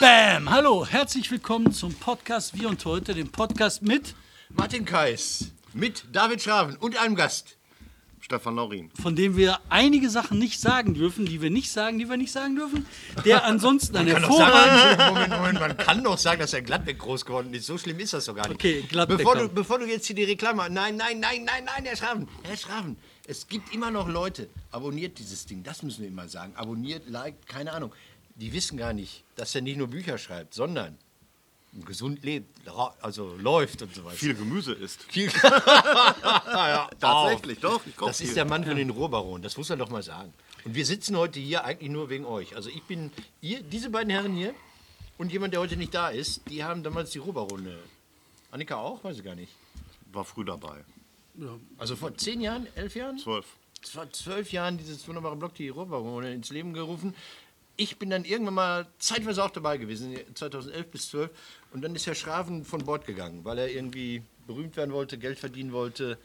Bam! Hallo, herzlich willkommen zum Podcast Wir und Heute, dem Podcast mit, Martin Kais mit David Schraven und einem Gast. Stefan Laurin. von dem wir einige Sachen nicht sagen dürfen, die wir nicht sagen, die wir nicht sagen dürfen, der ansonsten ein Kann doch hervorragender... sagen, Moment, Moment, man kann doch sagen, dass er Gladbeck groß geworden ist. So schlimm ist das doch gar nicht. Okay, Gladbecker. Bevor du, bevor du jetzt hier die Reklame... Nein, nein, nein, nein, nein, Herr Schraven. Herr Schraven, es gibt immer noch Leute. Abonniert dieses Ding, das müssen wir immer sagen. Abonniert, liked, keine Ahnung. Die wissen gar nicht, dass er nicht nur Bücher schreibt, sondern gesund lebt, also läuft und so weiter. Viel Gemüse isst. Viel ja, tatsächlich, doch. Ich kauf Das ist viel. der Mann von den Ruhrbaronen, das muss er doch mal sagen. Und wir sitzen heute hier eigentlich nur wegen euch. Also ich bin, ihr, diese beiden Herren hier und jemand, der heute nicht da ist, die haben damals die Ruhrbarone. Annika auch? Weiß ich gar nicht. War früh dabei. Also vor zehn Jahren, elf Jahren? Zwölf. vor zwölf Jahren dieses wunderbare Blog, die Ruhrbarone, ins Leben gerufen. Ich bin dann irgendwann mal zeitweise auch dabei gewesen, 2011 bis 12. Und dann ist Herr Schraven von Bord gegangen, weil er irgendwie berühmt werden wollte, Geld verdienen wollte,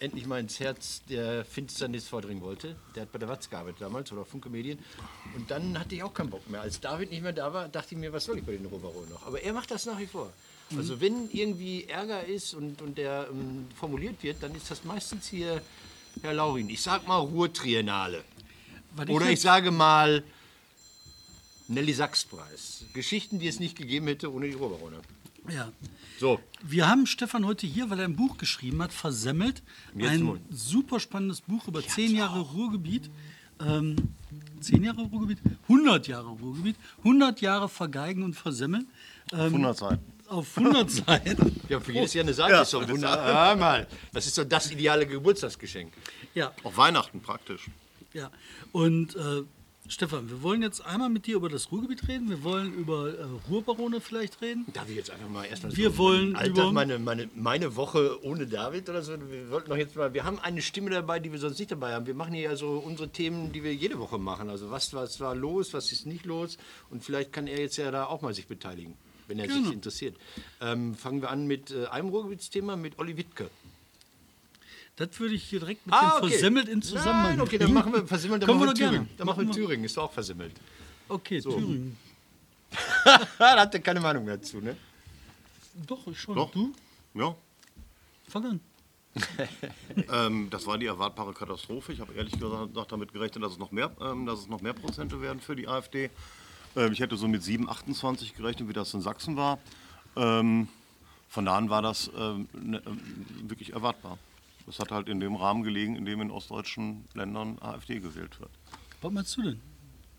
endlich mal ins Herz der Finsternis vordringen wollte. Der hat bei der Watz gearbeitet damals oder Funke Medien. Und dann hatte ich auch keinen Bock mehr. Als David nicht mehr da war, dachte ich mir, was soll ich bei den Ruhrbaronen noch? Aber er macht das nach wie vor. Also wenn irgendwie Ärger ist und, und der ähm, formuliert wird, dann ist das meistens hier Herr Laurin. Ich sag mal Ruhrtriennale. Oder ich jetzt- sage mal Nelly Sachs-Preis. Geschichten, die es nicht gegeben hätte ohne die Ruhrbarone. Ja. So, Wir haben Stefan heute hier, weil er ein Buch geschrieben hat, Versemmelt. Jetzt Ein super spannendes Buch über zehn Jahre Ruhrgebiet. Ähm, zehn Jahre Ruhrgebiet? 100 Jahre Ruhrgebiet. 100 Jahre Vergeigen und Versemmeln. Ähm, 100 Seiten. auf 100 Seiten. ja, für jedes Jahr eine Seite ist doch wunderbar. Ja, mal. Das ist doch das ideale Geburtstagsgeschenk. Ja, Auch Weihnachten praktisch. ja. Und äh, Stefan, wir wollen jetzt einmal mit dir über das Ruhrgebiet reden. Wir wollen über äh, Ruhrbarone vielleicht reden. Darf ich jetzt einfach mal erstmal Wir wollen Alltag, über- meine, meine, meine Woche ohne David oder so. Wir wollten doch jetzt mal, wir haben eine Stimme dabei, die wir sonst nicht dabei haben. Wir machen hier ja so unsere Themen, die wir jede Woche machen. Also was, was war los, was ist nicht los und vielleicht kann er jetzt ja da auch mal sich beteiligen, wenn er sich interessiert. Ähm, fangen wir an mit äh, einem Ruhrgebietsthema, mit Olli Wittke. Das würde ich hier direkt mit Ah, dem okay. Versemmelt in Zusammenhang Nein, okay, dann machen wir versimmelt, dann Können machen wir Thüringen. gerne. Dann machen wir Machen wir- Thüringen, ist doch auch versimmelt. Okay, Thüringen. da hat er keine Meinung dazu, ne? Doch, ich schon. Doch. Du? Ja. Fang an. Ähm, das war die erwartbare Katastrophe. Ich habe ehrlich gesagt damit gerechnet, dass es noch mehr, ähm, dass es noch mehr Prozente werden für die AfD. Ähm, ich hätte so mit 7, 28 gerechnet, wie das in Sachsen war. Ähm, von da an war das ähm, ne, ähm, wirklich erwartbar. Das hat halt in dem Rahmen gelegen, in dem in ostdeutschen Ländern AfD gewählt wird. Was meinst du denn?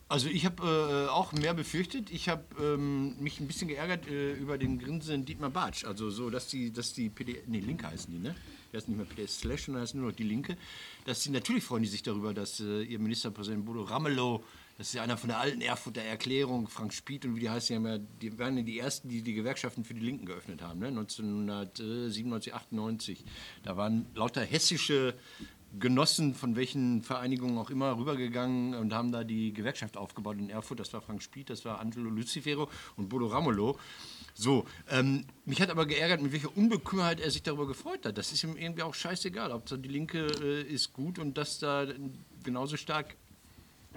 Also ich habe äh, auch mehr befürchtet. Ich habe ähm, mich ein bisschen geärgert äh, über den grinsenden Dietmar Bartsch. Also so, dass die, dass die PD, nee, Linke heißen die, ne? Die heißen nicht mehr PDS Slash, sondern heißen nur noch die Linke. Dass die natürlich freuen die sich darüber, dass äh, ihr Ministerpräsident Bodo Ramelow, das ist einer von der alten Erfurter Erklärung, Frank Spieth und wie die heißen, die, ja, die waren ja die ersten, die die Gewerkschaften für die Linken geöffnet haben, ne? 1997, 98. Da waren lauter hessische Genossen von welchen Vereinigungen auch immer rübergegangen und haben da die Gewerkschaft aufgebaut in Erfurt. Das war Frank Spieth, das war Angelo Lucifero und Bodo Ramelow. So, ähm, mich hat aber geärgert, mit welcher Unbekümmerheit er sich darüber gefreut hat. Das ist ihm irgendwie auch scheißegal. Hauptsache die Linke äh, ist gut und dass da genauso stark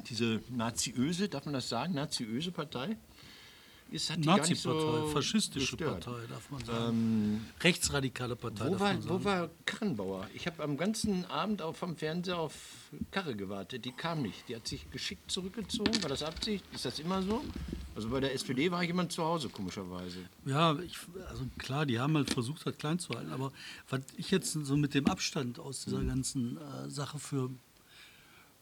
diese naziöse, darf man das sagen, naziöse Partei ist, hat Nazi-Partei, so faschistische gestört. Partei, darf man sagen. Rechtsradikale Partei, Wo war, wo war Karrenbauer? Ich habe am ganzen Abend auf vom Fernseher auf Karre gewartet. Die kam nicht. Die hat sich geschickt zurückgezogen. War das Absicht? Ist das immer so? Also bei der SPD war jemand zu Hause, komischerweise. Ja, ich, also klar, die haben halt versucht, das klein zu halten. Aber was ich jetzt so mit dem Abstand aus dieser ganzen äh, Sache für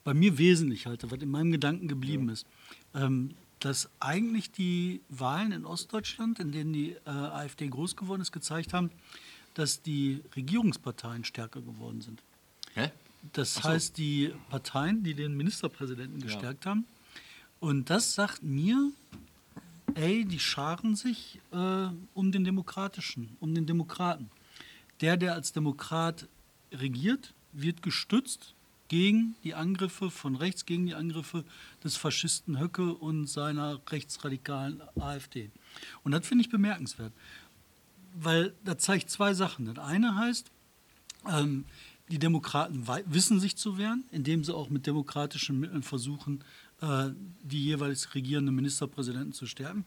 bei mir wesentlich halte, was in meinem Gedanken geblieben ist, ähm, dass eigentlich die Wahlen in Ostdeutschland, in denen die äh, AfD groß geworden ist, gezeigt haben, dass die Regierungsparteien stärker geworden sind. Hä? Das heißt, die Parteien, die den Ministerpräsidenten gestärkt haben. Und das sagt mir, ey, die scharen sich äh, um den Demokratischen, um den Demokraten. Der, der als Demokrat regiert, wird gestützt gegen die Angriffe von rechts, gegen die Angriffe des Faschisten Höcke und seiner rechtsradikalen AfD. Und das finde ich bemerkenswert, weil das zeigt zwei Sachen. Das eine heißt, ähm, Die Demokraten wissen sich zu wehren, indem sie auch mit demokratischen Mitteln versuchen, äh, die jeweils regierenden Ministerpräsidenten zu stärken.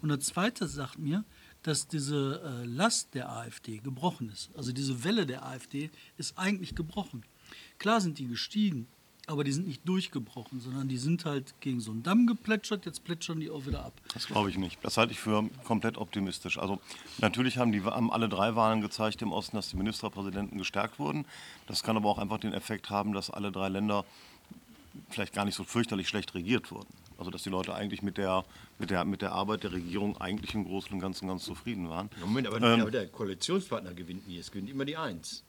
Und der zweite sagt mir, dass diese äh, Last der AfD gebrochen ist. Also diese Welle der AfD ist eigentlich gebrochen. Klar sind die gestiegen, aber die sind nicht durchgebrochen, sondern die sind halt gegen so einen Damm geplätschert, jetzt plätschern die auch wieder ab. Das glaube ich nicht. Das halte ich für komplett optimistisch. Also natürlich haben, die, haben alle drei Wahlen gezeigt im Osten, dass die Ministerpräsidenten gestärkt wurden. Das kann aber auch einfach den Effekt haben, dass alle drei Länder vielleicht gar nicht so fürchterlich schlecht regiert wurden. Also dass die Leute eigentlich mit der, mit der, mit der Arbeit der Regierung eigentlich im Großen und Ganzen ganz zufrieden waren. Moment, aber, Ähm, aber der Koalitionspartner gewinnt nie. Es gewinnt immer die Eins.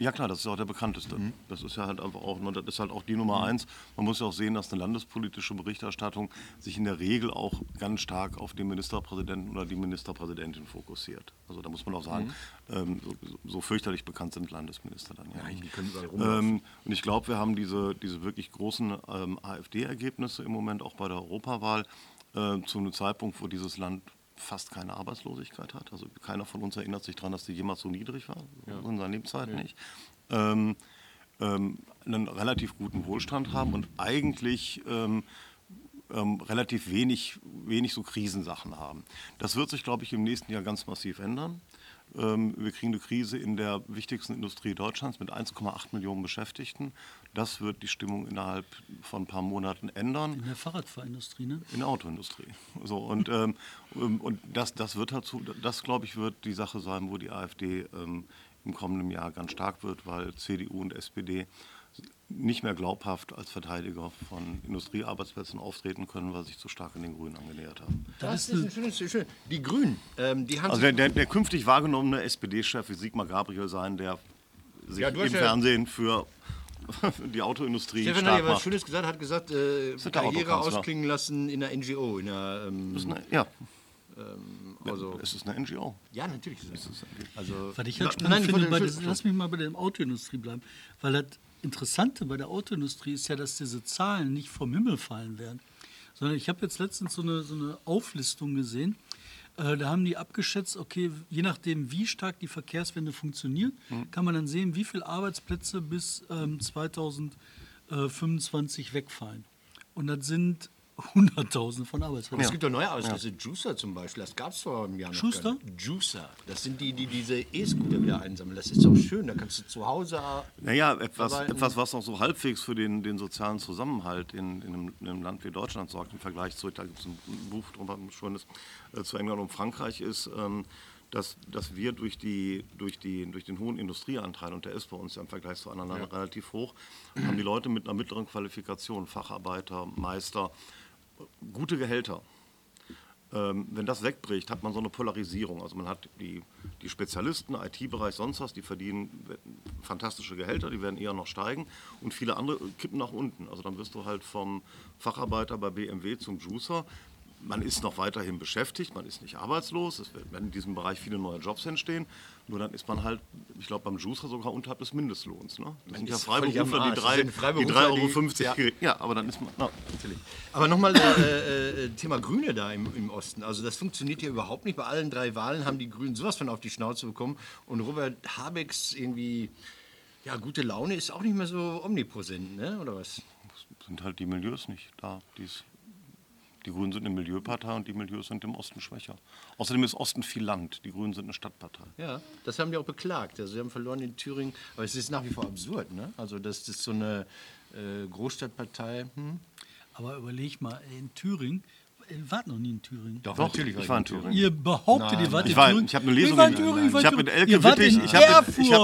Ja klar, das ist auch der bekannteste. Das ist ja halt einfach auch, ne, das ist halt auch die Nummer eins. Man muss ja auch sehen, dass eine landespolitische Berichterstattung sich in der Regel auch ganz stark auf den Ministerpräsidenten oder die Ministerpräsidentin fokussiert. Also da muss man auch sagen, ähm, so, so fürchterlich bekannt sind Landesminister dann ja. nicht. die können. Ähm, und ich glaube, wir haben diese, diese wirklich großen ähm, AfD-Ergebnisse im Moment auch bei der Europawahl äh, zu einem Zeitpunkt, wo dieses Land fast keine Arbeitslosigkeit hat. Also keiner von uns erinnert sich daran, dass die jemals so niedrig war, in seiner Lebenszeit nicht. Ähm, ähm, einen relativ guten Wohlstand haben und eigentlich ähm, ähm, relativ wenig, wenig so Krisensachen haben. Das wird sich, glaube ich, im nächsten Jahr ganz massiv ändern. Ähm, wir kriegen eine Krise in der wichtigsten Industrie Deutschlands mit 1,8 Millionen Beschäftigten. Das wird die Stimmung innerhalb von ein paar Monaten ändern In der Fahrradfahrindustrie, ne? in der Autoindustrie. So, und ähm, ähm, und das, das wird dazu, das glaube ich, wird die Sache sein, wo die AfD ähm, im kommenden Jahr ganz stark wird, weil CDU und SPD nicht mehr glaubhaft als Verteidiger von Industriearbeitsplätzen auftreten können, weil sie sich zu stark an den Grünen angenähert haben. Das ist ein schönes, schön. Die Grünen, ähm, die haben Also der, der, der künftig wahrgenommene SPD-Chef wird Sigmar Gabriel sein, der sich Ja, im ja- Fernsehen für die Autoindustrie Stefan hat stark ja was macht. Schönes gesagt, hat gesagt, äh, ist Karriere ausklingen lassen in der NGO, in der, ähm, Das ist eine, ja, also, es ist eine NGO. ja, natürlich ist es. Also, Was ich halt spannend nein, ich finde, bei lass mich mal bei der Autoindustrie bleiben, weil das Interessante bei der Autoindustrie ist ja, dass diese Zahlen nicht vom Himmel fallen werden, sondern ich habe jetzt letztens so eine, so eine Auflistung gesehen, äh, da haben die abgeschätzt, okay, je nachdem, wie stark die Verkehrswende funktioniert, kann man dann sehen, wie viele Arbeitsplätze bis ähm, 2025 wegfallen. Und das sind Hunderttausende von Arbeitsplätzen. Es gibt doch neue Auslässe, Juicer zum Beispiel, das gab es vor einem Jahr noch. Schuster? gar nicht. Juicer, das sind die, die diese E-Scooter wieder einsammeln. Das ist doch schön, da kannst du zu Hause Naja, etwas, etwas, was noch so halbwegs für den, den sozialen Zusammenhalt in, in, einem, in einem Land wie Deutschland sorgt, im Vergleich zu, da gibt es ein Buch drüber, ein schönes, äh, zu England und Frankreich, ist, ähm, dass, dass wir durch, die, durch, die, durch den hohen Industrieanteil, und der ist bei uns ja im Vergleich zu anderen Ländern relativ hoch, haben die Leute mit einer mittleren Qualifikation, Facharbeiter, Meister, gute Gehälter. Ähm, wenn das wegbricht, hat man so eine Polarisierung. Also man hat die, die Spezialisten, IT-Bereich, sonst was, die verdienen fantastische Gehälter, die werden eher noch steigen und viele andere kippen nach unten. Also dann wirst du halt vom Facharbeiter bei BMW zum Juicer. Man ist noch weiterhin beschäftigt, man ist nicht arbeitslos, es werden in diesem Bereich viele neue Jobs entstehen. Nur dann ist man halt, ich glaube, beim Juicer sogar unterhalb des Mindestlohns. Ne? Das sind ja Freiberufler, die Arsch. Das sind 3,50 Freiberufler, Euro. die- 50 ja. Ja, aber dann ist man. Na, Natürlich. Aber nochmal äh, äh, Thema Grüne da im, im Osten. Also das funktioniert ja überhaupt nicht. Bei allen drei Wahlen haben die Grünen sowas von auf die Schnauze bekommen. Und Robert Habecks irgendwie, ja, gute Laune ist auch nicht mehr so omnipräsent, ne? oder was? sind halt die Milieus nicht da. Die's, die Grünen sind eine Milieupartei und die Milieus sind im Osten schwächer. Außerdem ist Osten viel Land. Die Grünen sind eine Stadtpartei. Ja, das haben die auch beklagt. Also sie haben verloren in Thüringen. Aber es ist nach wie vor absurd, ne? Also das ist so eine äh, Großstadtpartei. Hm? Aber überleg mal, in Thüringen, ihr wart noch nie in Thüringen. Doch, Doch, ich war in Thüringen. Ihr behauptet, ihr wart in Thüringen. ich habe eine Lesung in in- Thüringen, ich war Ich in habe mit Thüringen. Elke Wittig, ich habe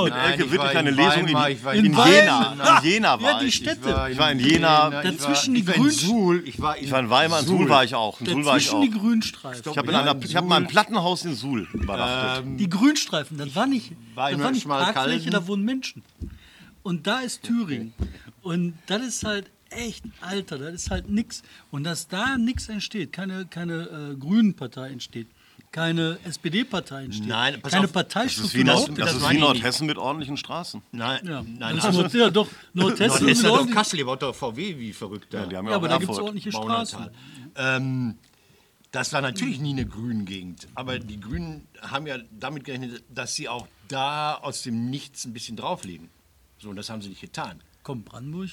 mit, Elke ich Wittig war in eine Lesung Weimar, in, ich war in, in Jena. Weimar. In Jena Ja, war die ich. Städte. Ich war in Jena. Dazwischen ich die war in Grün- Suhl. Ich war in, Ich war in Weimar, in Suhl war ich auch. In Suhl war ich Dazwischen die Grünstreifen. Ich habe in Ja, einer, in ich habe mal ein Suhl. Plattenhaus in Suhl übernachtet. Ähm, Die Grünstreifen, das war nicht. Parkfläche, da wohnen Menschen. Und da ist Thüringen. Und das ist halt echt, Alter, das ist halt nix. Und dass da nichts entsteht, keine, keine äh, Grünen-Partei entsteht, keine SPD-Partei entsteht, Nein, keine auf, das Parteistruktur ist wie, das das ist wie ich nicht. Nordhessen mit ordentlichen Straßen. nein, Ja, nein, das ist, ja, doch, Nordhessen, Nordhessen ist hat doch Kassel, baut doch VW wie verrückt da. Ja, die haben ja, auch aber da gibt es ordentliche. Straßen. Ähm, das war natürlich nie eine Grünen-Gegend. Aber die Grünen haben ja damit gerechnet, dass sie auch da aus dem Nichts ein bisschen drauflegen. So, und das haben sie nicht getan. Komm, Brandenburg.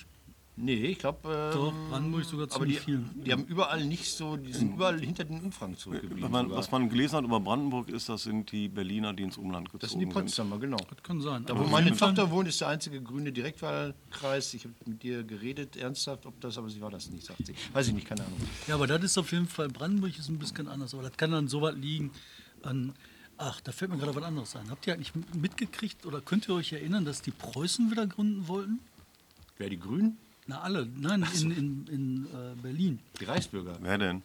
Nee, ich glaube. Doch, Brandenburg sogar aber die, viel. die haben überall nicht so, die sind überall hinter den Umfragen zurückgeblieben. Was man, was man gelesen hat über Brandenburg ist, das sind die Berliner, die ins Umland gezogen das sind die Potsdamer, genau. Das kann sein. Da, Aber wo meine Fall- Tochter wohnt, ist der einzige grüne Direktwahlkreis. Ich habe mit dir geredet, ernsthaft, ob das, aber sie war das nicht, sagt sie. Weiß ich nicht, keine Ahnung. Ja, aber das ist auf jeden Fall, Brandenburg ist ein bisschen anders, aber das kann dann so was liegen an, ach, da fällt mir gerade was anderes ein. Habt ihr eigentlich mitgekriegt oder könnt ihr euch erinnern, dass die Preußen wieder gründen wollten? Wer die Grünen? Na, alle, nein, in, in, in äh, Berlin. Die Reichsbürger. Wer denn?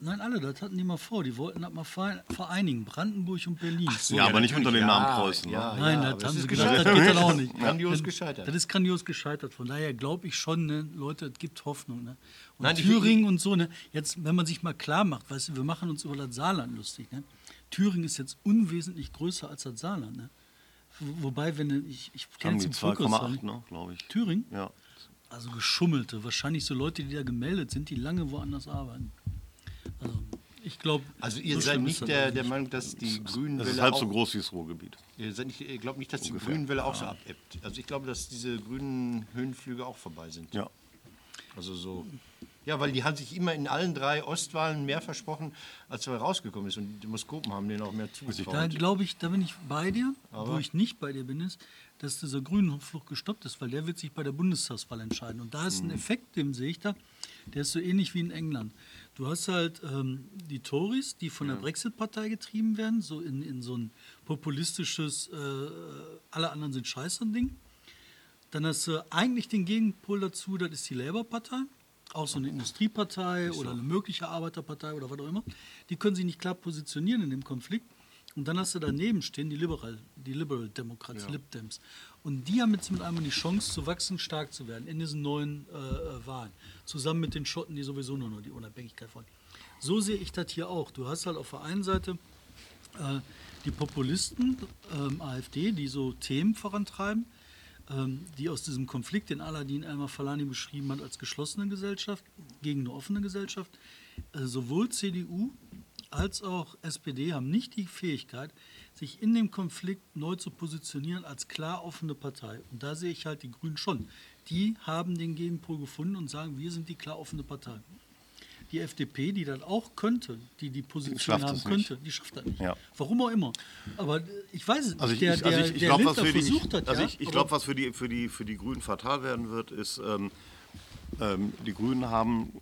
Nein, alle, das hatten die mal vor. Die wollten das mal verein- vereinigen, Brandenburg und Berlin. Ja, aber nicht unter dem ja, Namen Preußen, Ja, ne? Nein, ja, das haben sie gesagt, das gescheitert. geht dann auch nicht. Grandios Das- gescheitert. Das ist grandios gescheitert. Von daher glaube ich schon, ne, Leute, es gibt Hoffnung. Ne? Und Nein, Thüringen und so, ne? jetzt, wenn man sich mal klar macht, weißt du, wir machen uns über das Saarland lustig. Ne? Thüringen ist jetzt unwesentlich größer als das Saarland. Ne? Wo- Wobei, wenn du- ich, ich kenne jetzt die den Fokus 2,8, ne, glaube ich. Thüringen? Ja. Also geschummelte. Wahrscheinlich so Leute, die da gemeldet sind, die lange woanders arbeiten. Also ich glaube. Also ihr so seid nicht das der, der. Meinung, dass die Grünen Das ist halb auch, so groß wie das Ruhrgebiet. Ihr, seid nicht, ihr glaubt nicht, dass die Grünen Welle auch so abebbt. Also ich glaube, dass diese grünen Höhenflüge auch vorbei sind. Ja. Also so. Ja, weil die haben sich immer in allen drei Ostwahlen mehr versprochen, als er rausgekommen ist. Und die Demoskopen haben denen auch mehr Da zugetraut. glaube ich, da bin ich bei dir. Wo Aber- ich nicht bei dir bin, ist, dass dieser Grünenfluch gestoppt ist, weil der wird sich bei der Bundestagswahl entscheiden. Und da ist Mhm. ein Effekt, den sehe ich da, der ist so ähnlich wie in England. Du hast halt ähm, die Tories, die von der Brexit-Partei getrieben werden, so in, in so ein populistisches, äh, alle anderen sind scheiße Ding. Dann hast du eigentlich den Gegenpol dazu, das ist die Labour-Partei, auch so eine Industriepartei oder eine mögliche Arbeiterpartei oder was auch immer. Die können sich nicht klar positionieren in dem Konflikt. Und dann hast du daneben stehen die Liberal, die Liberal Democrats, Lib Dems. Und die haben jetzt mit einmal die Chance zu wachsen, stark zu werden in diesen neuen äh, äh, Wahlen. Zusammen mit den Schotten, die sowieso nur noch die Unabhängigkeit wollen. So sehe ich das hier auch. Du hast halt auf der einen Seite äh, die Populisten, ähm, AfD, die so Themen vorantreiben, ähm, die aus diesem Konflikt, den Aladin Elmar Falani beschrieben hat, als geschlossene Gesellschaft gegen eine offene Gesellschaft, äh, sowohl CDU als auch SPD haben nicht die Fähigkeit, sich in dem Konflikt neu zu positionieren als klar offene Partei. Und da sehe ich halt die Grünen schon. Die haben den Gegenpol gefunden und sagen, wir sind die klar offene Partei. Die FDP, die das auch könnte, die die Position haben es nicht. könnte, die schafft das nicht. Ja. Warum auch immer. Aber äh, ich weiß es nicht. Also ich, der, also ich, ich glaube, was für die, also ja, ich, ich glaube, was für die, für, die, für die Grünen fatal werden wird, ist, ähm, ähm, die Grünen haben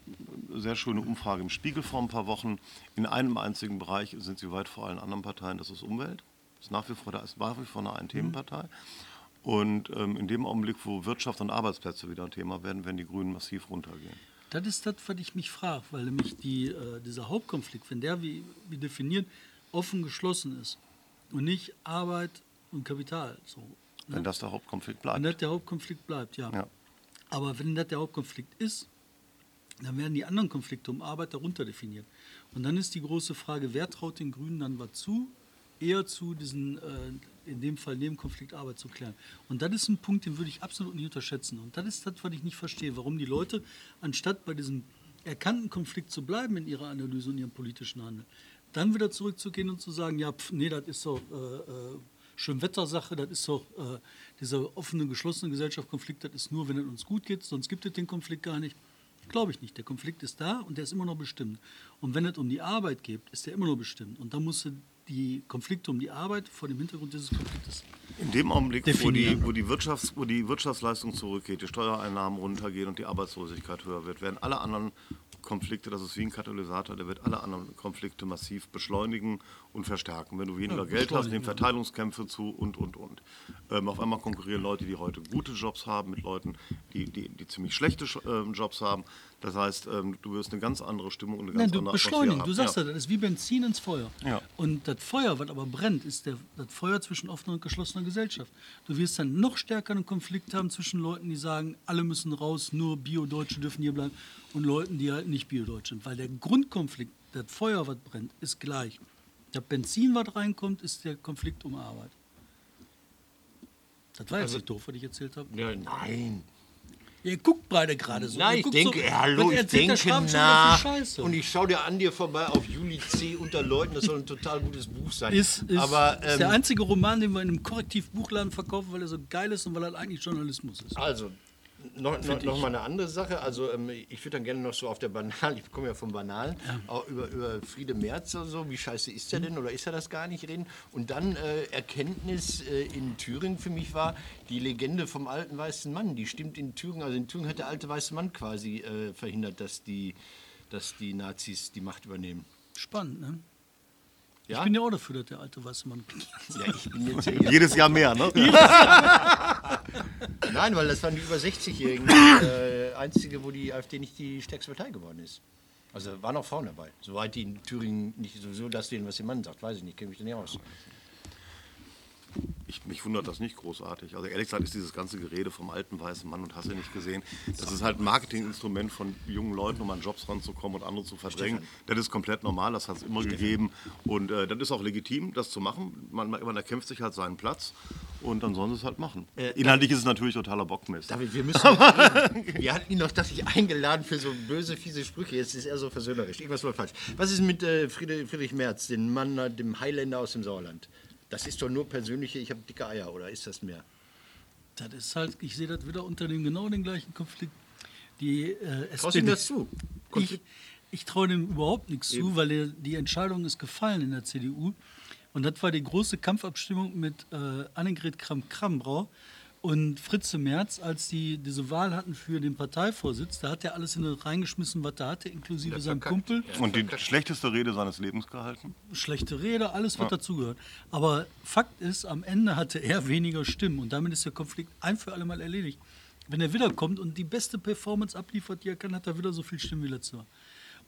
sehr schöne Umfrage im Spiegel vor ein paar Wochen. In einem einzigen Bereich sind sie weit vor allen anderen Parteien, das ist Umwelt. Das ist nach wie vor, da ist nach wie vor eine Ein-Themenpartei. Und ähm, in dem Augenblick, wo Wirtschaft und Arbeitsplätze wieder ein Thema werden, werden die Grünen massiv runtergehen. Das ist das, was ich mich frage, weil nämlich die, äh, dieser Hauptkonflikt, wenn der wie, wie definiert offen geschlossen ist und nicht Arbeit und Kapital, so, Wenn das der Hauptkonflikt bleibt. wenn das der Hauptkonflikt bleibt, ja. Ja. Aber wenn das der Hauptkonflikt ist, dann werden die anderen Konflikte um Arbeit darunter definiert. Und dann ist die große Frage, wer traut den Grünen dann was zu? Eher zu, diesen, äh, in dem Fall Nebenkonflikt Arbeit zu klären. Und das ist ein Punkt, den würde ich absolut nicht unterschätzen. Und das ist das, was ich nicht verstehe, warum die Leute, anstatt bei diesem erkannten Konflikt zu bleiben in ihrer Analyse und ihrem politischen Handeln, dann wieder zurückzugehen und zu sagen, ja, pf, nee, das ist doch äh, äh, Schönwettersache, das ist doch äh, dieser offene, geschlossene Gesellschaft-Konflikt, das ist nur, wenn es uns gut geht, sonst gibt es den Konflikt gar nicht. Glaube ich nicht. Der Konflikt ist da und der ist immer noch bestimmt. Und wenn es um die Arbeit geht, ist der immer noch bestimmt. Und da musst du die Konflikte um die Arbeit vor dem Hintergrund dieses Konfliktes. In dem Augenblick, wo die, wo, die Wirtschafts-, wo die Wirtschaftsleistung zurückgeht, die Steuereinnahmen runtergehen und die Arbeitslosigkeit höher wird, werden alle anderen Konflikte, das ist wie ein Katalysator, der wird alle anderen Konflikte massiv beschleunigen und verstärken. Wenn du weniger Ja, Geld hast, nehmen ja. Verteilungskämpfe zu und, und, und. Ähm, auf einmal konkurrieren Leute, die heute gute Jobs haben, mit Leuten, die, die, die ziemlich schlechte ähm, Jobs haben. Das heißt, ähm, du wirst eine ganz andere Stimmung und eine Nein, ganz du andere beschleunigen. Du sagst haben. ja, das ist wie Benzin ins Feuer. Ja. Und das Feuer, was aber brennt, ist der, das Feuer zwischen offener und geschlossener Gesellschaft. Du wirst dann noch stärker einen Konflikt haben zwischen Leuten, die sagen, alle müssen raus, nur Bio-Deutsche dürfen hier bleiben, und Leuten, die halt nicht Bio-Deutsch sind. Weil der Grundkonflikt, das Feuer, was brennt, ist gleich. Das Benzin, was reinkommt, ist der Konflikt um Arbeit. Das war jetzt Also- nicht doof, was ich erzählt habe. Ja, nein. Ihr guckt beide gerade so. Nein, ich denke, so, hallo, ich der denke nach. Und ich schaue dir an dir vorbei auf Juli C. unter Leuten. Das soll ein total gutes Buch sein. ist, ist, Aber ist der ähm, einzige Roman, den wir in einem Korrektivbuchladen verkaufen, weil er so geil ist und weil er eigentlich Journalismus ist. also, noch, noch, noch mal eine andere Sache. Also, ähm, ich würde dann gerne noch so auf der Banal, ich komme ja vom Banalen, auch über, über Friede Merz oder so, wie scheiße ist Mhm. er denn oder ist er das gar nicht reden? Und dann äh, Erkenntnis äh, in Thüringen für mich war, die Legende vom alten weißen Mann, die stimmt in Thüringen. Also in Thüringen hat der alte weiße Mann quasi äh, verhindert, dass die, dass die Nazis die Macht übernehmen. Spannend, ne? Ja? Ich bin ja auch dafür, dass der alte weiße Mann. ja, ich bin jetzt hier. Jedes Jahr mehr, ne? Nein, weil das waren die über 60-Jährigen. äh, einzige, wo die AfD nicht die stärkste Partei geworden ist. Also waren auch Frauen dabei. Soweit die in Thüringen nicht sowieso das sehen, was ihr Mann sagt, weiß ich nicht, kenne mich da nicht aus. Ich, mich wundert das nicht großartig. Also ehrlich gesagt ist dieses ganze Gerede vom alten weißen Mann und hast du nicht gesehen, das ist halt ein Marketinginstrument von jungen Leuten, um an Jobs ranzukommen und andere zu verdrängen. Das ist komplett normal, das hat es immer gegeben. Und äh, das ist auch legitim, das zu machen. Man, man erkämpft sich halt seinen Platz und dann sollen sie es halt machen. Inhaltlich ist es natürlich totaler Bockmist. David, wir müssen. wir hatten ihn noch, dachte ich, eingeladen für so böse, fiese Sprüche. Jetzt ist er so versöhnerisch. Irgendwas war falsch. Was ist mit äh, Friedrich Merz, dem Mann, äh, dem Highlander aus dem Sauerland? Das ist doch nur persönliche, ich habe dicke Eier, oder ist das mehr? Das ist halt, ich sehe das wieder unter dem genau den gleichen Konflikt. Die äh, SPD das zu? Ich, Konflikt? ich traue dem überhaupt nichts zu, weil der, die Entscheidung ist gefallen in der CDU. Und das war die große Kampfabstimmung mit äh, Annegret Kramp-Karrenbrauer und Fritze Merz, als die diese Wahl hatten für den Parteivorsitz. Da hat er alles in reingeschmissen, was er hatte, inklusive seinem. Kumpel. Und die schlechteste Rede seines Lebens gehalten? Schlechte Rede, alles, was dazugehört. Aber Fakt ist, am Ende hatte er weniger Stimmen und damit ist der Konflikt ein für alle Mal erledigt. Wenn er wiederkommt und die beste Performance abliefert, die er kann, hat er wieder so viel Stimmen wie letztes Mal.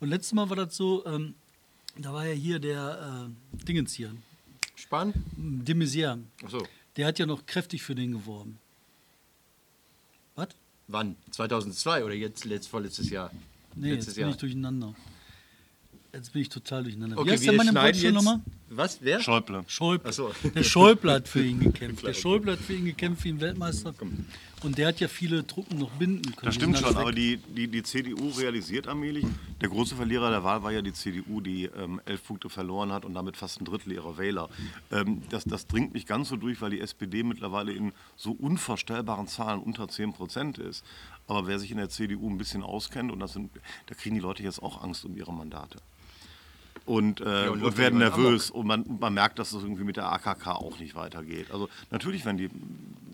Und letztes Mal war das so, ähm, da war ja hier der äh, Dingens hier, Spahn? de Maizière. Achso. Der hat ja noch kräftig für den geworben. Wann? 2002 oder jetzt letzt, vorletztes Jahr? Nee, Letztes jetzt bin Jahr. ich durcheinander. Jetzt bin ich total durcheinander. Wie Okay, heißt der wir Mann im schneiden jetzt. nochmal? Was? Wer? Schäuble. Schäuble. Ach so. Der Schäuble hat für ihn gekämpft. Der Schäuble hat für ihn gekämpft wie ein Weltmeister. Und der hat ja viele Truppen noch binden können. Das stimmt sind schon, aber die, die, die CDU realisiert allmählich. Der große Verlierer der Wahl war ja die CDU, die ähm, elf Punkte verloren hat und damit fast ein Drittel ihrer Wähler. Ähm, das, das dringt nicht ganz so durch, weil die SPD mittlerweile in so unvorstellbaren Zahlen unter 10 Prozent ist. Aber wer sich in der CDU ein bisschen auskennt, und das sind, da kriegen die Leute jetzt auch Angst um ihre Mandate. Und, äh, und und, läuft werden ja nervös und man, man merkt, dass es irgendwie mit der AKK auch nicht weitergeht. Also natürlich, wenn die,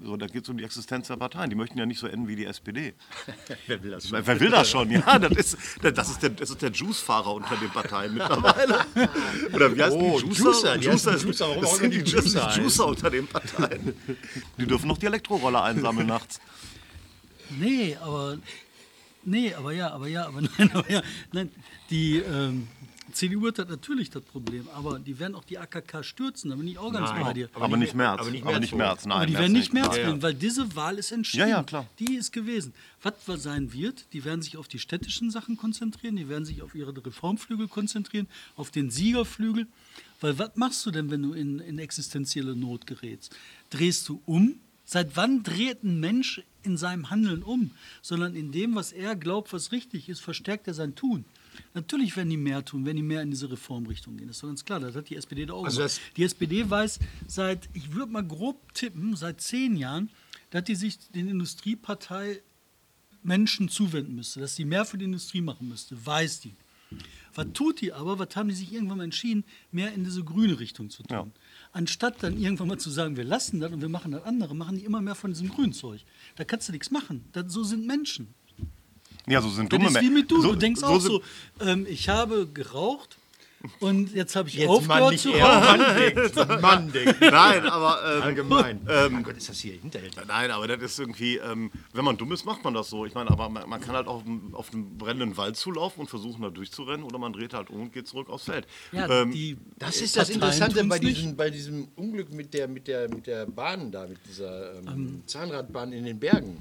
so, da geht es um die Existenz der Parteien. Die möchten ja nicht so enden wie die SPD. Wer will das? Wer wer will das schon? Ja, das ist, das ist der, das ist der Juice-Fahrer unter den Parteien mittlerweile. Oder wie heißt Oh, die? Juicer, die heißen Juicer, Juicer, warum das sind die Juicer, Juicer. Juicer unter den Parteien. Die dürfen noch die Elektroroller einsammeln nachts. Nee, aber. Nee, aber ja, aber ja, aber nein, aber ja. Nein, die ähm, CDU hat natürlich das Problem, aber die werden auch die AKK stürzen, da bin ich auch ganz Nein, bei dir. Aber Aber, nicht März. aber nicht Aber März nicht März. Nein, aber die März werden nicht mehr Nein. weil diese Wahl ist entschieden. Ja, ja, klar. Die ist gewesen. Was wa- sein wird, die werden sich auf die städtischen Sachen konzentrieren, die werden sich auf ihre Reformflügel konzentrieren, auf den Siegerflügel. Weil was machst du denn, wenn du in, in existenzielle Not gerätst? Drehst du um? Seit wann dreht ein Mensch in seinem Handeln um? Sondern in dem, was er glaubt, was richtig ist, verstärkt er sein Tun. Natürlich werden die mehr tun, wenn die mehr in diese Reformrichtung gehen. Das ist doch ganz klar. Das hat die SPD da auch Also gemacht. Die SPD weiß seit, ich würde mal grob tippen, seit zehn Jahren, dass die sich den Industriepartei Menschen zuwenden müsste, dass sie mehr für die Industrie machen müsste, weiß die. Was tut die aber, was haben die sich irgendwann mal entschieden, mehr in diese grüne Richtung zu tun. Ja. Anstatt dann irgendwann mal zu sagen, wir lassen das und wir machen das andere, machen die immer mehr von diesem grünen Zeug. Da kannst du nichts machen. Das, so sind Menschen. Ja, so sind dumme Menschen. mit du. du denkst auch sind- so, ähm, ich habe geraucht und jetzt habe ich Jetzt Mann, aufgehört nicht zu rauchen. Mann denkt. Mann denkt. Nein, aber ähm, Allgemein. mein Gott, ist das hier hinterhältig. Nein, aber das ist irgendwie, ähm, wenn man dumm ist, macht man das so. Ich meine, aber man, man kann halt auch auf, einen- auf einen brennenden Wald zulaufen und versuchen, da durchzurennen oder man dreht halt um und geht zurück aufs Feld. Ja, ähm, die Das ist das Interessante bei diesem, bei diesem Unglück mit der, mit, der, mit der Bahn da, mit dieser ähm, Zahnradbahn in den Bergen.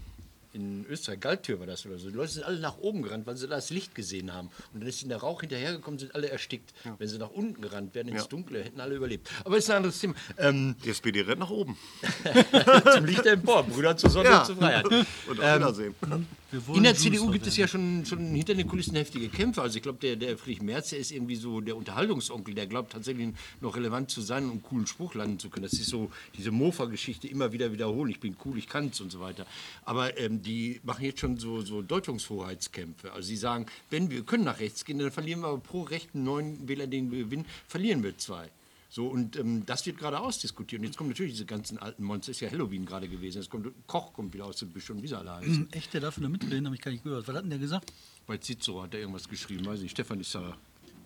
In Österreich, Galtür war das oder so. Die Leute sind alle nach oben gerannt, weil sie da das Licht gesehen haben. Und dann ist ihnen der Rauch hinterhergekommen, sind alle erstickt. Wenn sie nach unten gerannt wären, ins Ja. Dunkle, hätten alle überlebt. Aber ist ein anderes Thema. Ähm, die SPD rennt nach oben. zum Licht empor, Brüder zur Sonne Ja. und zur Freiheit. Und auf Wiedersehen. Wir wollen In der CDU gibt es ja schon, schon hinter den Kulissen heftige Kämpfe. Also ich glaube, der, der Friedrich Merz, der ist irgendwie so der Unterhaltungsonkel, der glaubt tatsächlich noch relevant zu sein und einen coolen Spruch landen zu können. Das ist so diese Mofa-Geschichte immer wieder wiederholen. Ich bin cool, ich kann's und so weiter. Aber ähm, die machen jetzt schon so, so Deutungshoheitskämpfe. Also sie sagen, wenn wir können nach rechts gehen, dann verlieren wir aber pro rechten neuen Wähler, den wir gewinnen, verlieren wir zwei. So, und ähm, das wird gerade ausdiskutiert. Und jetzt kommen natürlich diese ganzen alten Monster. Ist ja Halloween gerade gewesen. Jetzt kommt Koch kommt wieder aus dem Büsch und wie sie alle heißen. Echt, der darf da mitreden, habe ich gar nicht gehört. Was hat denn der gesagt? Bei Cicero hat er irgendwas geschrieben, weiß nicht. Stefan ist da.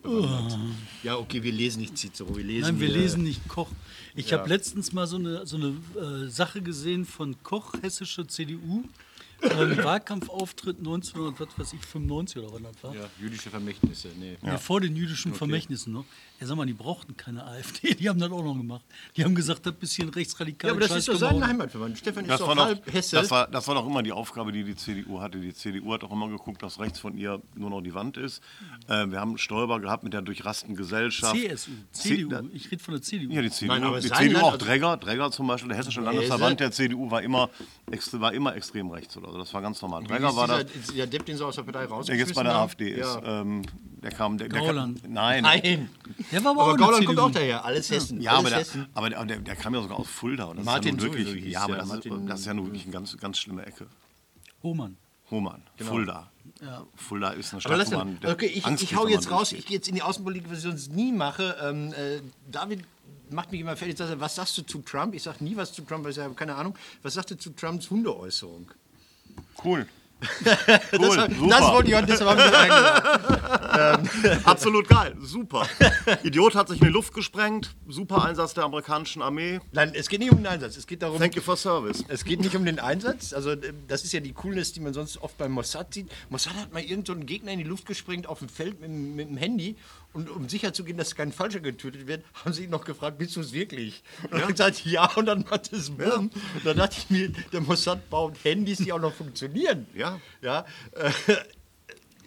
bewandert. Ja, okay, wir lesen nicht Cicero, wir lesen. Nein, wir hier- lesen nicht Koch. Ich habe letztens mal so eine, so eine äh, Sache gesehen von Koch, hessische CDU. Ähm, Wahlkampfauftritt 1900, was weiß ich, 95 oder wann das war. Ja, jüdische Vermächtnisse. Nee. Nee, vor den jüdischen Vermächtnissen noch. Ja, sag mal, die brauchten keine AfD, die haben das auch noch gemacht. Die haben gesagt, das bisschen rechtsradikal. Ja, aber das ist doch sein Heimatverwandt. Stefan ist Das doch war, noch, halb Hesse. das, war, das war doch immer die Aufgabe, die die CDU hatte. Die CDU hat auch immer geguckt, dass rechts von ihr nur noch die Wand ist. Äh, wir haben Stoiber gehabt mit der durchrasten Gesellschaft. CSU, C- CDU. Ich rede von der CDU. Ja, die CDU, Nein, aber die sein CDU Land- auch Dregger, Dregger zum Beispiel, der hessische Landesverband der CDU war immer, war immer extrem rechts. Oder? so. Das war ganz normal. Ist war dieser, das, dieser Depp, den sie aus der Partei der rausgeschmissen jetzt bei der haben? AfD ist. Ja. Ähm, der kam, der, der Gauland. Kam, nein. Nein. Der war aber, Aber auch Gauland kommt auch daher. Alles Hessen. Ja, alles aber, der, Hessen. aber der, der, der kam ja sogar aus Fulda. Und das Martin ist ja wirklich, hieß ja, aber der, das, das ist ja nun wirklich eine ganz, ganz schlimme Ecke. Hohmann. Hohmann, Fulda. Ja. Fulda ist eine Stadt, Aber lass wo mal, man der okay, ich, Angst ich hau jetzt raus, ich gehe jetzt in die Außenpolitik, was ich sonst nie mache. Ähm, äh, David macht mich immer fertig, sagt, er, was sagst du zu Trump? Ich sage nie was zu Trump, weil ich habe keine Ahnung. Was sagst du zu Trumps Hundeäußerung? Cool. das, Cool, das super. wollte ich heute mich eingeladen. Absolut geil, super. Idiot hat sich in die Luft gesprengt. Super Einsatz der amerikanischen Armee. Nein, es geht nicht um den Einsatz. Es geht darum, Thank you for service. Es geht nicht um den Einsatz. Also äh, das ist ja die Coolness, die man sonst oft beim Mossad sieht. Mossad hat mal irgendeinen so Gegner in die Luft gesprengt auf dem Feld mit, mit dem Handy. Und um sicher zu gehen, dass kein Falscher getötet wird, haben sie ihn noch gefragt, bist du es wirklich? Und er hat gesagt, ja, und dann hat es Bumm. Und dann dachte ich mir, der Mossad baut Handys, die auch noch funktionieren. Ja. ja äh,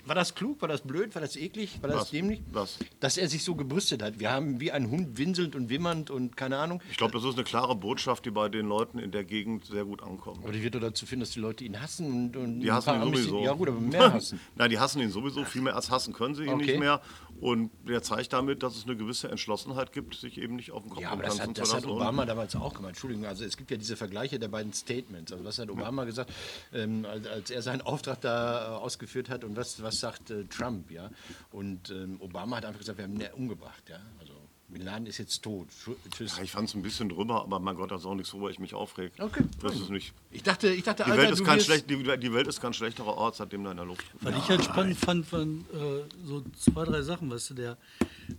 war das klug? War das blöd? War das eklig? War das Was? dämlich? Was? Dass er sich so gebrüstet hat. Wir haben wie ein Hund winselnd und wimmernd und keine Ahnung. Ich glaube, das ist eine klare Botschaft, die bei den Leuten in der Gegend sehr gut ankommt. Aber die wird doch dazu führen, dass die Leute ihn hassen und, und Die hassen ihn sowieso. Ja gut, aber mehr hassen. Nein, die hassen ihn sowieso. Viel mehr als hassen können sie ihn Okay. nicht mehr. Und der zeigt damit, dass es eine gewisse Entschlossenheit gibt, sich eben nicht auf den Kopf Ja, aber das hat, das hat. Obama damals auch gemacht. Entschuldigung, also es gibt ja diese Vergleiche der beiden Statements. Also was hat Obama gesagt, ähm, als, als er seinen Auftrag da äh, ausgeführt hat und was, was sagt äh, Trump, ja? Und ähm, Obama hat einfach gesagt, wir haben ihn ja umgebracht, ja? Also Bin Laden ist jetzt tot. Tschüss. Ja, ich fand es ein bisschen drüber, aber mein Gott, das ist auch nichts, worüber ich mich aufreg. Okay, Das ist nicht. Ich dachte, ich dachte, Die, Alter, Welt ist kein schlecht, die, die Welt ist kein schlechterer Ort, seitdem da in der Luft. Was ich halt spannend fand, waren äh, so zwei, drei Sachen, weißt du, der,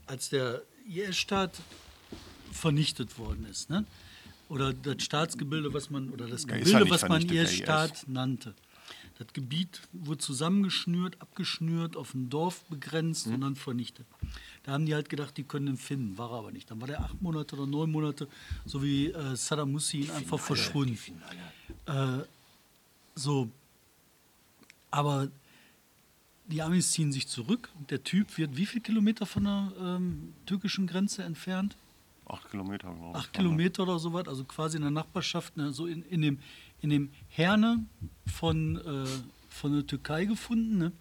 als der IS-Staat vernichtet worden ist, ne? oder das Staatsgebilde, was man, oder das Ja, Gebilde, ja was man IS-Staat nannte. Das Gebiet wurde zusammengeschnürt, abgeschnürt, auf ein Dorf begrenzt Hm. und dann vernichtet. Da haben die halt gedacht, die können ihn finden, war er aber nicht. Dann war der acht Monate oder neun Monate, so wie äh, Saddam Hussein, einfach verschwunden. Äh, so, aber die Amis ziehen sich zurück. Der Typ wird wie viele Kilometer von der ähm, türkischen Grenze entfernt? Acht Kilometer, glaube ich. Acht Kilometer oder sowas, also quasi in der Nachbarschaft, ne, so in, in, dem, in dem Herne von, äh, von der Türkei gefunden. Ne?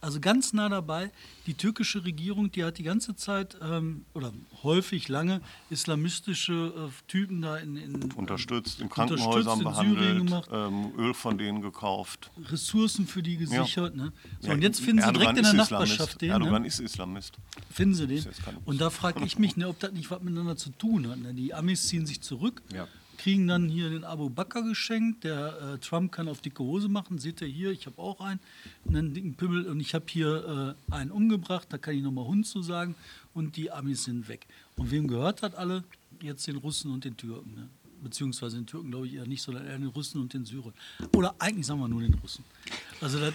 Also ganz nah dabei. Die türkische Regierung, die hat die ganze Zeit ähm, oder häufig lange islamistische äh, Typen da in, in Unterstützt, in unterstützt Krankenhäusern in Syrien behandelt, gemacht. ähm, Öl von denen gekauft. Ressourcen für die gesichert. Ne? So, Ja, und jetzt finden sie Erdogan direkt in der ist Nachbarschaft Islamist. den. Erdogan Ne? ist Islamist. Finden sie den. Und da frage ich mich, ne, ob das nicht was miteinander zu tun hat. Ne? Die Amis ziehen sich zurück, Ja. Kriegen dann hier den Abu Bakr geschenkt. Der äh, Trump kann auf dicke Hose machen. Seht ihr hier, ich habe auch einen, einen dicken Pimmel und ich habe hier äh, einen umgebracht. Da kann ich nochmal Hund zu sagen. Und die Amis sind weg. Und wem gehört das alle? Jetzt den Russen und den Türken. Ne? Beziehungsweise den Türken glaube ich eher nicht, sondern eher den Russen und den Syrern. Oder eigentlich sagen wir nur den Russen. Also das,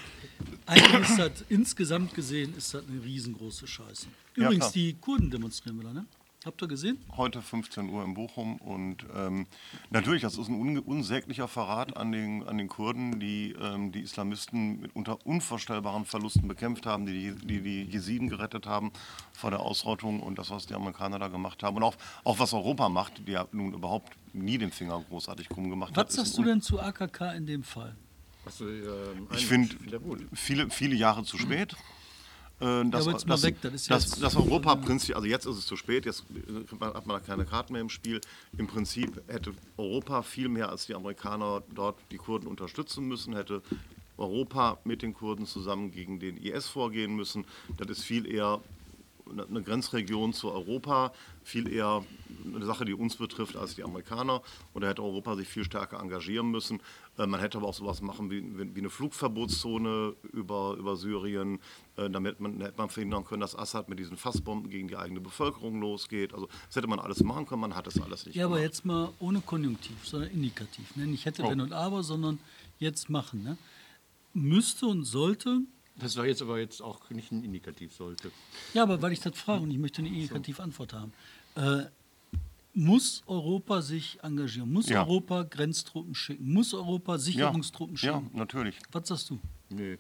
eigentlich ist das insgesamt gesehen ist das eine riesengroße Scheiße. Ja, Übrigens, klar. die Kurden demonstrieren wieder, ne? Habt ihr gesehen? Heute 15 Uhr in Bochum und ähm, natürlich, das ist ein un unsäglicher Verrat an den, an den Kurden, die ähm, die Islamisten mit unter unvorstellbaren Verlusten bekämpft haben, die die, die Jesiden gerettet haben vor der Ausrottung und das, was die Amerikaner da gemacht haben und auch, auch was Europa macht, die ja nun überhaupt nie den Finger großartig krumm gemacht hat. Was sagst du denn zu AKK in dem Fall? Achso, ähm, Ich finde viele, viele Jahre zu spät. Äh, jetzt mal dass, weg, das ist dass, jetzt- dass Europa prinzipiell, also jetzt ist es zu spät, jetzt äh, hat man da keine Karten mehr im Spiel. Im Prinzip hätte Europa viel mehr als die Amerikaner dort die Kurden unterstützen müssen, hätte Europa mit den Kurden zusammen gegen den IS vorgehen müssen. Das ist viel eher eine Grenzregion zu Europa, viel eher eine Sache, die uns betrifft, als die Amerikaner. Und da hätte Europa sich viel stärker engagieren müssen. Äh, Man hätte aber auch sowas machen wie, wie eine Flugverbotszone über, über Syrien, äh, damit man, hätte man verhindern können, dass Assad mit diesen Fassbomben gegen die eigene Bevölkerung losgeht. Also das hätte man alles machen können, man hat es alles nicht Ja, aber gemacht. jetzt mal ohne Konjunktiv, sondern indikativ. Ne? Nicht hätte, Oh. wenn und aber, sondern jetzt machen. Ne? Müsste und sollte, Das war jetzt aber jetzt auch nicht ein Indikativ sollte. ja, aber weil ich das frage und ich möchte eine indikative Antwort haben. Äh, muss Europa sich engagieren? Muss Ja. Europa Grenztruppen schicken? Muss Europa Sicherungstruppen ja, schicken? natürlich. Was sagst du? Nee.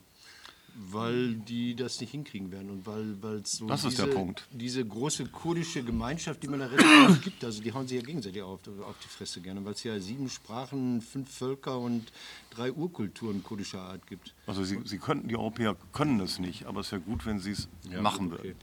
Weil die das nicht hinkriegen werden und weil weil es so Das ist diese, der Punkt. diese große kurdische Gemeinschaft, die man da relativ gibt, also die hauen sich ja gegenseitig auf, auf die Fresse gerne, weil es ja sieben Sprachen, fünf Völker und drei Urkulturen kurdischer Art gibt. Also sie, sie könnten, die Europäer können es nicht, aber es wäre gut, wenn sie es machen okay. würden.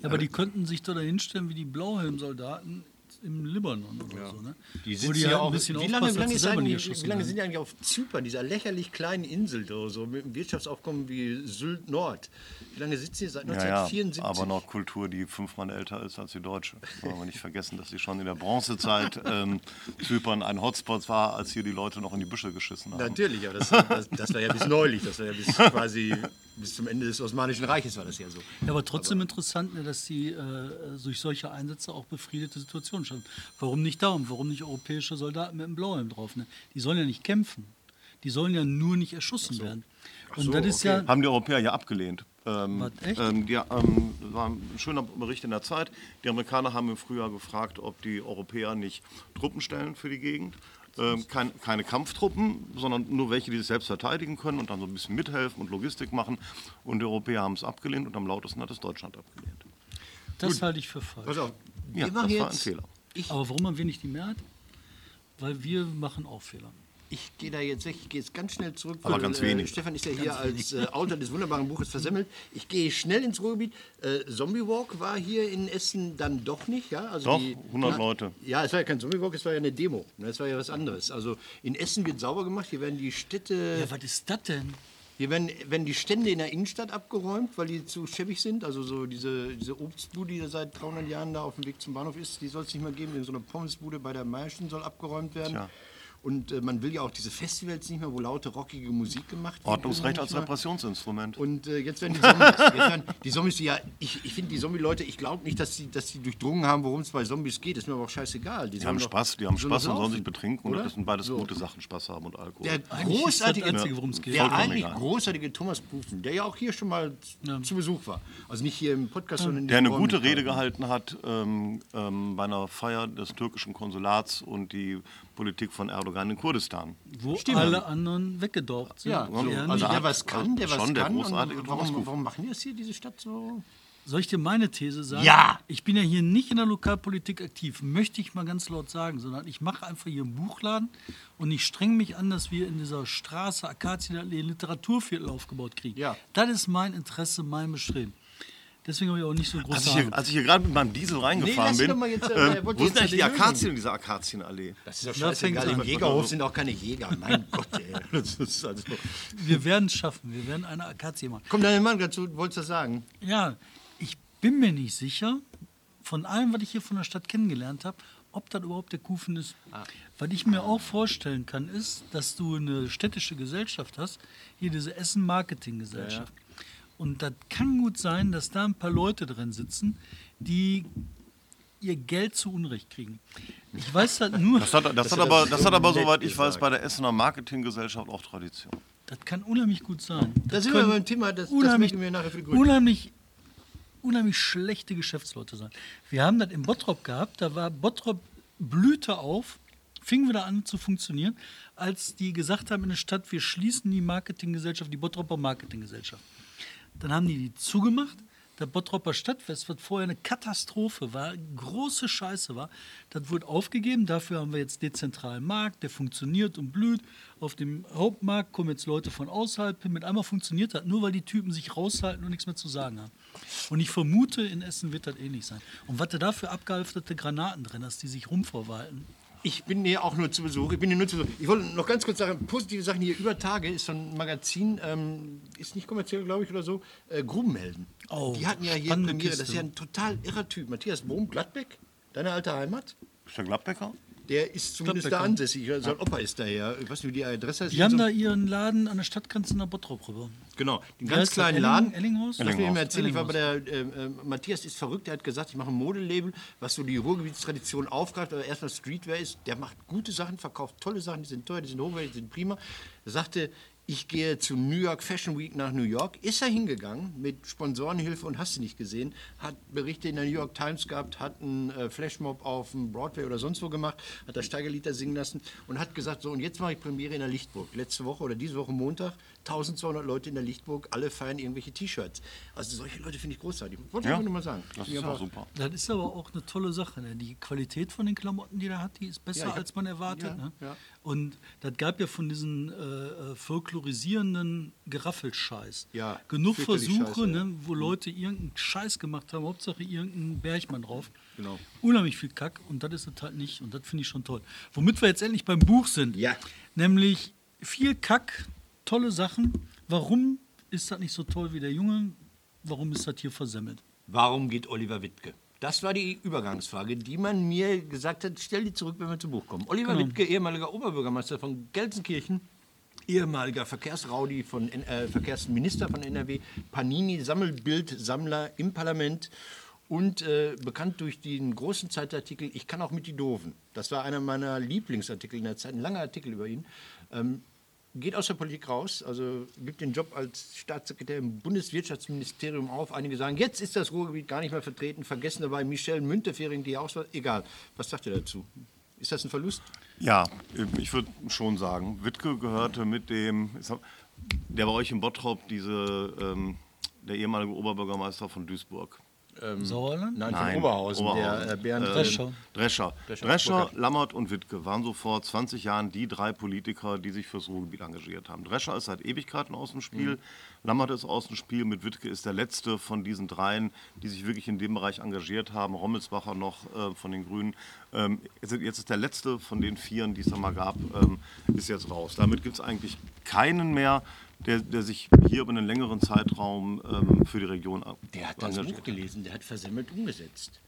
Ja, aber die könnten sich doch da hinstellen wie die Blauhelmsoldaten im Libanon oder so. Ne? Die sitzen halt ja auch. ein bisschen wie lange, wie lange, wie lange sind die eigentlich auf Zypern, dieser lächerlich kleinen Insel, da, so mit einem Wirtschaftsaufkommen wie Sylt Nord? Wie lange sitzen die seit Ja, ja, 1974? aber noch Kultur, die fünfmal älter ist als die deutsche. Wollen wir nicht vergessen, dass sie schon in der Bronzezeit ähm, Zypern ein Hotspot war, als hier die Leute noch in die Büsche geschissen haben. Natürlich, aber das, das, das war ja bis neulich, das war ja bis quasi bis zum Ende des Osmanischen Reiches war das ja so. Ja, aber trotzdem interessant, ne, dass sie äh, durch solche Einsätze auch befriedete Situationen schaffen. Warum nicht da und warum nicht europäische Soldaten mit einem Blauhelm drauf? Ne? Die sollen ja nicht kämpfen. Die sollen ja nur nicht erschossen werden. Und so, das ist okay. ja. Haben die Europäer ja abgelehnt. Ähm, Was, echt? Ähm, die, ähm, das war ein schöner Bericht in der Zeit. Die Amerikaner haben im Frühjahr gefragt, ob die Europäer nicht Truppen stellen für die Gegend. Ähm, kein, keine Kampftruppen, sondern nur welche, die sich selbst verteidigen können und dann so ein bisschen mithelfen und Logistik machen. Und die Europäer haben es abgelehnt und am lautesten hat es Deutschland abgelehnt. Das halte ich für falsch. Pass auf, wir Ja, machen das war ein. Fehler. Ich, Aber warum haben wir nicht die Mehrheit? Weil wir machen auch Fehler. Ich gehe da jetzt, ich gehe jetzt ganz schnell zurück. Aber weil, ganz äh, wenig. Stefan ist ja hier als äh, Autor des wunderbaren Buches versemmelt. Ich gehe schnell ins Ruhrgebiet. Äh, Zombie Walk war hier in Essen dann doch nicht, ja? Also Doch, die, 100 ja, Leute. Ja, es war ja kein Zombie Walk, es war ja eine Demo. ne, Es war ja was anderes. Also in Essen wird sauber gemacht. Hier werden die Städte. Ja, was ist das denn? Hier werden, werden die Stände in der Innenstadt abgeräumt, weil die zu schäbig sind. Also so diese, diese Obstbude, die da seit 300 Jahren da auf dem Weg zum Bahnhof ist, die soll es nicht mehr geben. So eine Pommesbude bei der Meierschen soll abgeräumt werden. Tja. Und äh, man will ja auch diese Festivals nicht mehr, wo laute, rockige Musik gemacht wird. Ordnungsrecht als. Repressionsinstrument. Und äh, jetzt werden die Zombies. jetzt werden die Zombies, die ja, ich, ich finde die Zombie-Leute, ich glaube nicht, dass die, dass die durchdrungen haben, worum es bei Zombies geht. Ist mir aber auch scheißegal. Die haben Spaß, die haben Spaß und sollen sich betrinken. Und oder? das sind beides So. gute Sachen, Spaß haben und Alkohol. Der Eigentlich das großartige, Einzige, worum es geht. der eigentlich egal. großartige Thomas Pufen, der ja auch hier schon mal z- zu Besuch war. Also nicht hier im Podcast, sondern in der eine diesem gute. Rede gehalten hat ähm, ähm, bei einer Feier des türkischen Konsulats und die Politik von Erdogan in Kurdistan. Wo Stimmt. alle anderen weggedorbt sind. Ja, also nicht. der was kann, der was Schon der kann. und großartige Thomas warum, warum machen die das hier, diese Stadt so? Soll ich dir meine These sagen? Ja! Ich bin ja hier nicht in der Lokalpolitik aktiv, möchte ich mal ganz laut sagen, sondern ich mache einfach hier einen Buchladen und ich streng mich an, dass wir in dieser Straße Akazienallee Literaturviertel aufgebaut kriegen. Ja. Das ist mein Interesse, mein Bestreben. Deswegen habe ich auch nicht so große Als ich, hier, als ich hier gerade mit meinem Diesel reingefahren lass ihn bin, jetzt, äh, ähm, wo sind eigentlich die ja Akazien in dieser Akazienallee? Das ist doch scheißegal. Im. Jägerhof sind auch keine Jäger. Mein Gott, ey. Das ist also Wir werden es schaffen, wir werden eine Akazie machen. Komm, dein Mann, dazu wolltest du das sagen? Ja, ich bin mir nicht sicher, von allem, was ich hier von der Stadt kennengelernt habe, ob das überhaupt der Kufen ist. Was ich mir auch vorstellen kann, ist, dass du eine städtische Gesellschaft hast, hier diese Essen-Marketing-Gesellschaft. Und das kann gut sein, dass da ein paar Leute drin sitzen, die ihr Geld zu Unrecht kriegen. Ich weiß das nur, Das hat, das Das hat aber, er das so hat aber soweit ich weiß, bei der Essener Marketinggesellschaft auch Tradition. das kann unheimlich gut sein. Da Das sind wir beim Thema, das, das unheimlich, merken wir nachher viel gut. unheimlich, unheimlich schlechte Geschäftsleute sein. Wir haben das in Bottrop gehabt, da war Bottrop blühte auf, fing wieder an zu funktionieren, als die gesagt haben in der Stadt, wir schließen die Marketinggesellschaft, die Bottroper Marketinggesellschaft. Dann haben die die zugemacht, der Bottropper Stadtfest, was vorher eine Katastrophe war, große Scheiße war, das wurde aufgegeben. Dafür haben wir jetzt dezentralen Markt, der funktioniert und blüht. Auf dem Hauptmarkt kommen jetzt Leute von außerhalb hin. Mit einmal funktioniert das, nur weil die Typen sich raushalten und nichts mehr zu sagen haben. Und ich vermute, in Essen wird das ähnlich sein. Und was du da für abgehalfterte Granaten drin hast, die sich rumverwalten. Ich bin hier auch nur zu Besuch. Ich bin hier nur zu Besuch. Ich wollte noch ganz kurz sagen, positive Sachen hier über Tage ist so ein Magazin, ähm, ist nicht kommerziell, glaube ich, oder so, äh, Grubenhelden. Oh, die hatten ja hier Premiere. Das Kiste. ist ja ein total irrer Typ. Matthias Bohm, Gladbeck, deine alte Heimat. Ist der Gladbecker? Der ist zumindest da ansässig. Sein Opa ist daher. Ich weiß nicht, wie die Adresse ist. Die haben da ihren Laden an der Stadtgrenze nach Bottrop rüber. Genau, den ganz kleinen Laden. Ellinghaus? Lass mich Ellinghaus. mal erzählen, ich war bei der, äh, äh, Matthias ist verrückt, der hat gesagt, ich mache ein Modelabel, was so die Ruhrgebietstradition aufgreift, aber erstmal Streetwear ist. Der macht gute Sachen, verkauft tolle Sachen, die sind teuer, die sind hochwertig, die sind prima. Er sagte, ich gehe zur New York Fashion Week nach New York. Ist er hingegangen mit Sponsorenhilfe und hast du nicht gesehen. Hat Berichte in der New York Times gehabt, hat einen äh, Flashmob auf dem Broadway oder sonst wo gemacht, hat da Steigerlieder singen lassen und hat gesagt, so und jetzt mache ich Premiere in der Lichtburg. Letzte Woche oder diese Woche Montag, 1200 Leute in der Lichtburg, alle feiern irgendwelche T-Shirts. Also solche Leute finde ich großartig. Wollte ich Ja, nur mal sagen. das Finde ist ich auch einfach- super. Das ist aber auch eine tolle Sache. Ne? Die Qualität von den Klamotten, die der hat, die ist besser, Ja, als man erwartet. ja, ne? ja. Und das gab ja von diesen äh, äh, folklorisierenden Geraffelscheiß Ja, genug Versuche, scheiße, ja. ne, wo Leute irgendeinen Scheiß gemacht haben, Hauptsache irgendein Bergmann drauf. Genau. Unheimlich viel Kack und das ist es halt nicht und das finde ich schon toll. Womit wir jetzt endlich beim Buch sind. Ja. Nämlich viel Kack, tolle Sachen. Warum ist das nicht so toll wie der Junge? Warum ist das hier versemmelt? Warum geht Oliver Wittke? Das war die Übergangsfrage, die man mir gesagt hat, stell die zurück, wenn wir zu Buch kommen. Oliver Genau. Wittke, ehemaliger Oberbürgermeister von Gelsenkirchen, ehemaliger Verkehrsraudi von äh, Verkehrsminister von NRW, Panini Sammelbildsammler im Parlament und äh, bekannt durch den großen Zeitartikel Ich kann auch mit die Doofen. Das war einer meiner Lieblingsartikel in der Zeit, ein langer Artikel über ihn. Ähm, geht aus der Politik raus, also gibt den Job als Staatssekretär im Bundeswirtschaftsministerium auf. Einige sagen, jetzt ist das Ruhrgebiet gar nicht mehr vertreten, vergessen dabei Michelle Müntefering, die auch egal. Was sagt ihr dazu? Ist das ein Verlust? Ja, ich würde schon sagen, Wittke gehörte mit dem, der bei euch in Bottrop, diese, ähm, der ehemalige Oberbürgermeister von Duisburg. Sauerland? Nein, von Oberhausen, der äh, Bernd äh, Drescher. Drescher. Drescher. Drescher. Lammert und Wittke waren so vor 20 Jahren die drei Politiker, die sich fürs Ruhrgebiet engagiert haben. Drescher ist seit Ewigkeiten aus dem Spiel, Mhm. Lammert ist aus dem Spiel, mit Wittke ist der letzte von diesen dreien, die sich wirklich in dem Bereich engagiert haben. Rommelsbacher noch äh, von den Grünen. Ähm, jetzt, jetzt ist der letzte von den vieren, die es da mal gab, ähm, ist jetzt raus. Damit gibt es eigentlich keinen mehr, der, der sich hier über einen längeren Zeitraum ähm, für die Region Der hat das Buch gelesen, der hat versemmelt umgesetzt.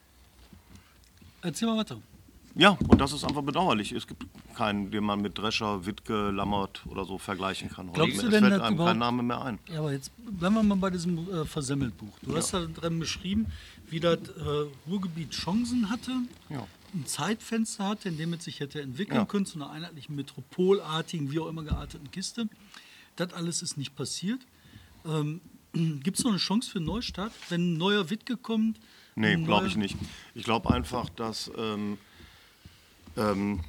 Erzähl mal weiter. Ja, und das ist einfach bedauerlich. Es gibt keinen, den man mit Drescher, Wittke, Lammert oder so vergleichen kann. Glaubst es du denn, fällt einem überhaupt- kein Name mehr ein. Ja, aber jetzt bleiben wir mal bei diesem äh, Versemmeltbuch. Du hast da drin beschrieben, wie das äh, Ruhrgebiet Chancen hatte, Ja. ein Zeitfenster hatte, in dem es sich hätte entwickeln Ja. können zu einer einheitlichen, metropolartigen, wie auch immer gearteten Kiste. Das alles ist nicht passiert. Ähm, Gibt es noch eine Chance für einen Neustart, wenn ein neuer Wittke kommt? Nee, glaube ich nicht. Ich glaube einfach, dass. Ähm, ähm,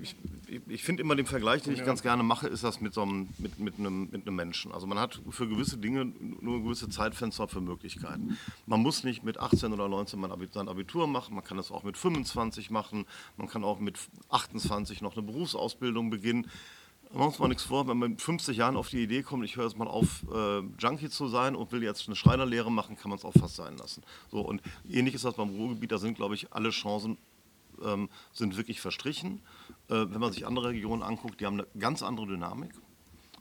ich ich, ich finde immer den Vergleich, den ich ganz gerne mache, ist das mit so einem, mit, mit, einem, mit einem Menschen. Also man hat für gewisse Dinge nur ein gewisse Zeitfenster für Möglichkeiten. Man muss nicht mit 18 oder 19 mal Abi- sein Abitur machen, man kann es auch mit 25 machen, man kann auch mit 28 noch eine Berufsausbildung beginnen. Machen uns mal nichts vor, wenn man mit 50 Jahren auf die Idee kommt, ich höre jetzt mal auf, äh, Junkie zu sein und will jetzt eine Schreinerlehre machen, kann man es auch fast sein lassen. So, und ähnlich ist das beim Ruhrgebiet, da sind, glaube ich, alle Chancen ähm, sind wirklich verstrichen. Äh, wenn man sich andere Regionen anguckt, die haben eine ganz andere Dynamik.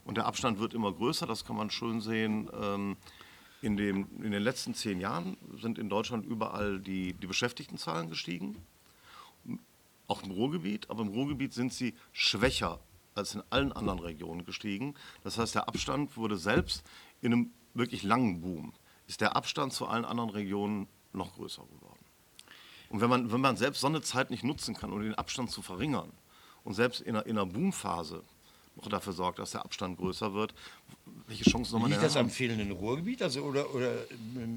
Und der Abstand wird immer größer, das kann man schön sehen. Ähm, in, dem, in den letzten zehn Jahren sind in Deutschland überall die, die Beschäftigtenzahlen gestiegen auch im Ruhrgebiet, aber im Ruhrgebiet sind sie schwächer als in allen anderen Regionen gestiegen. Das heißt, der Abstand wurde selbst in einem wirklich langen Boom, ist der Abstand zu allen anderen Regionen noch größer geworden. Und wenn man, wenn man selbst so eine Zeit nicht nutzen kann, um den Abstand zu verringern und selbst in einer, in einer Boomphase noch dafür sorgt, dass der Abstand größer wird, welche Chancen soll man Liegt das am haben? fehlenden Ruhrgebiet? Also, oder, oder,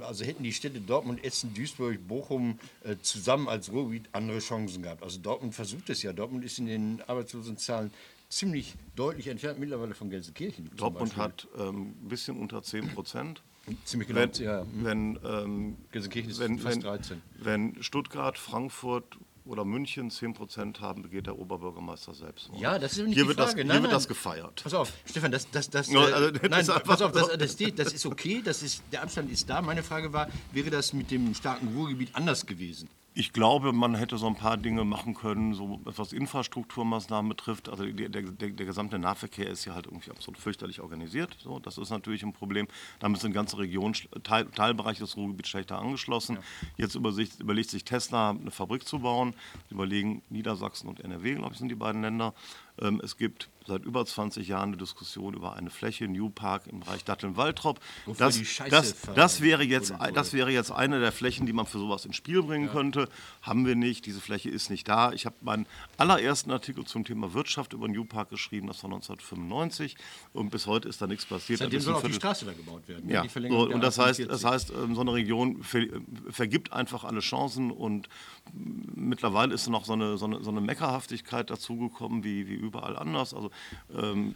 also hätten die Städte Dortmund, Essen, Duisburg, Bochum äh, zusammen als Ruhrgebiet andere Chancen gehabt? Also Dortmund versucht es ja. Dortmund ist in den Arbeitslosenzahlen ziemlich deutlich entfernt mittlerweile von Gelsenkirchen. Dortmund hat ähm, ein bisschen unter 10 Prozent. Ziemlich genau, Wenn, ja. hm. wenn, ähm, Gelsenkirchen ist wenn, fast wenn, 13. wenn Stuttgart, Frankfurt oder München 10 Prozent haben, begeht der Oberbürgermeister Selbstmord. Ja, das ist nicht hier die wird das, Frage. Hier Nein, wird nein. das gefeiert. Pass auf, Stefan, das, das, das, Ja, äh, also, das nein, ist pass auf, das, das, das ist okay, das ist, der Abstand ist da. Meine Frage war, wäre das mit dem starken Ruhrgebiet anders gewesen? Ich glaube, man hätte so ein paar Dinge machen können, so was Infrastrukturmaßnahmen betrifft. Also der, der, der, gesamte Nahverkehr ist ja halt irgendwie absolut fürchterlich organisiert. So, das ist natürlich ein Problem. Damit sind ganze Regionen, Teil, Teilbereiche des Ruhrgebiets schlechter angeschlossen. Jetzt übersicht, überlegt sich Tesla, eine Fabrik zu bauen. Sie überlegen Niedersachsen und NRW, glaube ich, sind die beiden Länder. Ähm, es gibt seit über 20 Jahren eine Diskussion über eine Fläche, New Park im Bereich Datteln-Waltrop. Das, das, das, wäre jetzt, das wäre jetzt eine der Flächen, die man für sowas ins Spiel bringen könnte. Haben wir nicht. Diese Fläche ist nicht da. Ich habe meinen allerersten Artikel zum Thema Wirtschaft über New Park geschrieben. Das war 1995. Und bis heute ist da nichts passiert. Seitdem soll auch die Straße da gebaut werden. ja, so, und das heißt, A45. das heißt, ähm, so eine Region ver, vergibt einfach alle Chancen und mittlerweile ist noch so eine, so eine, so eine Meckerhaftigkeit dazugekommen wie, wie überall anders. Also ähm,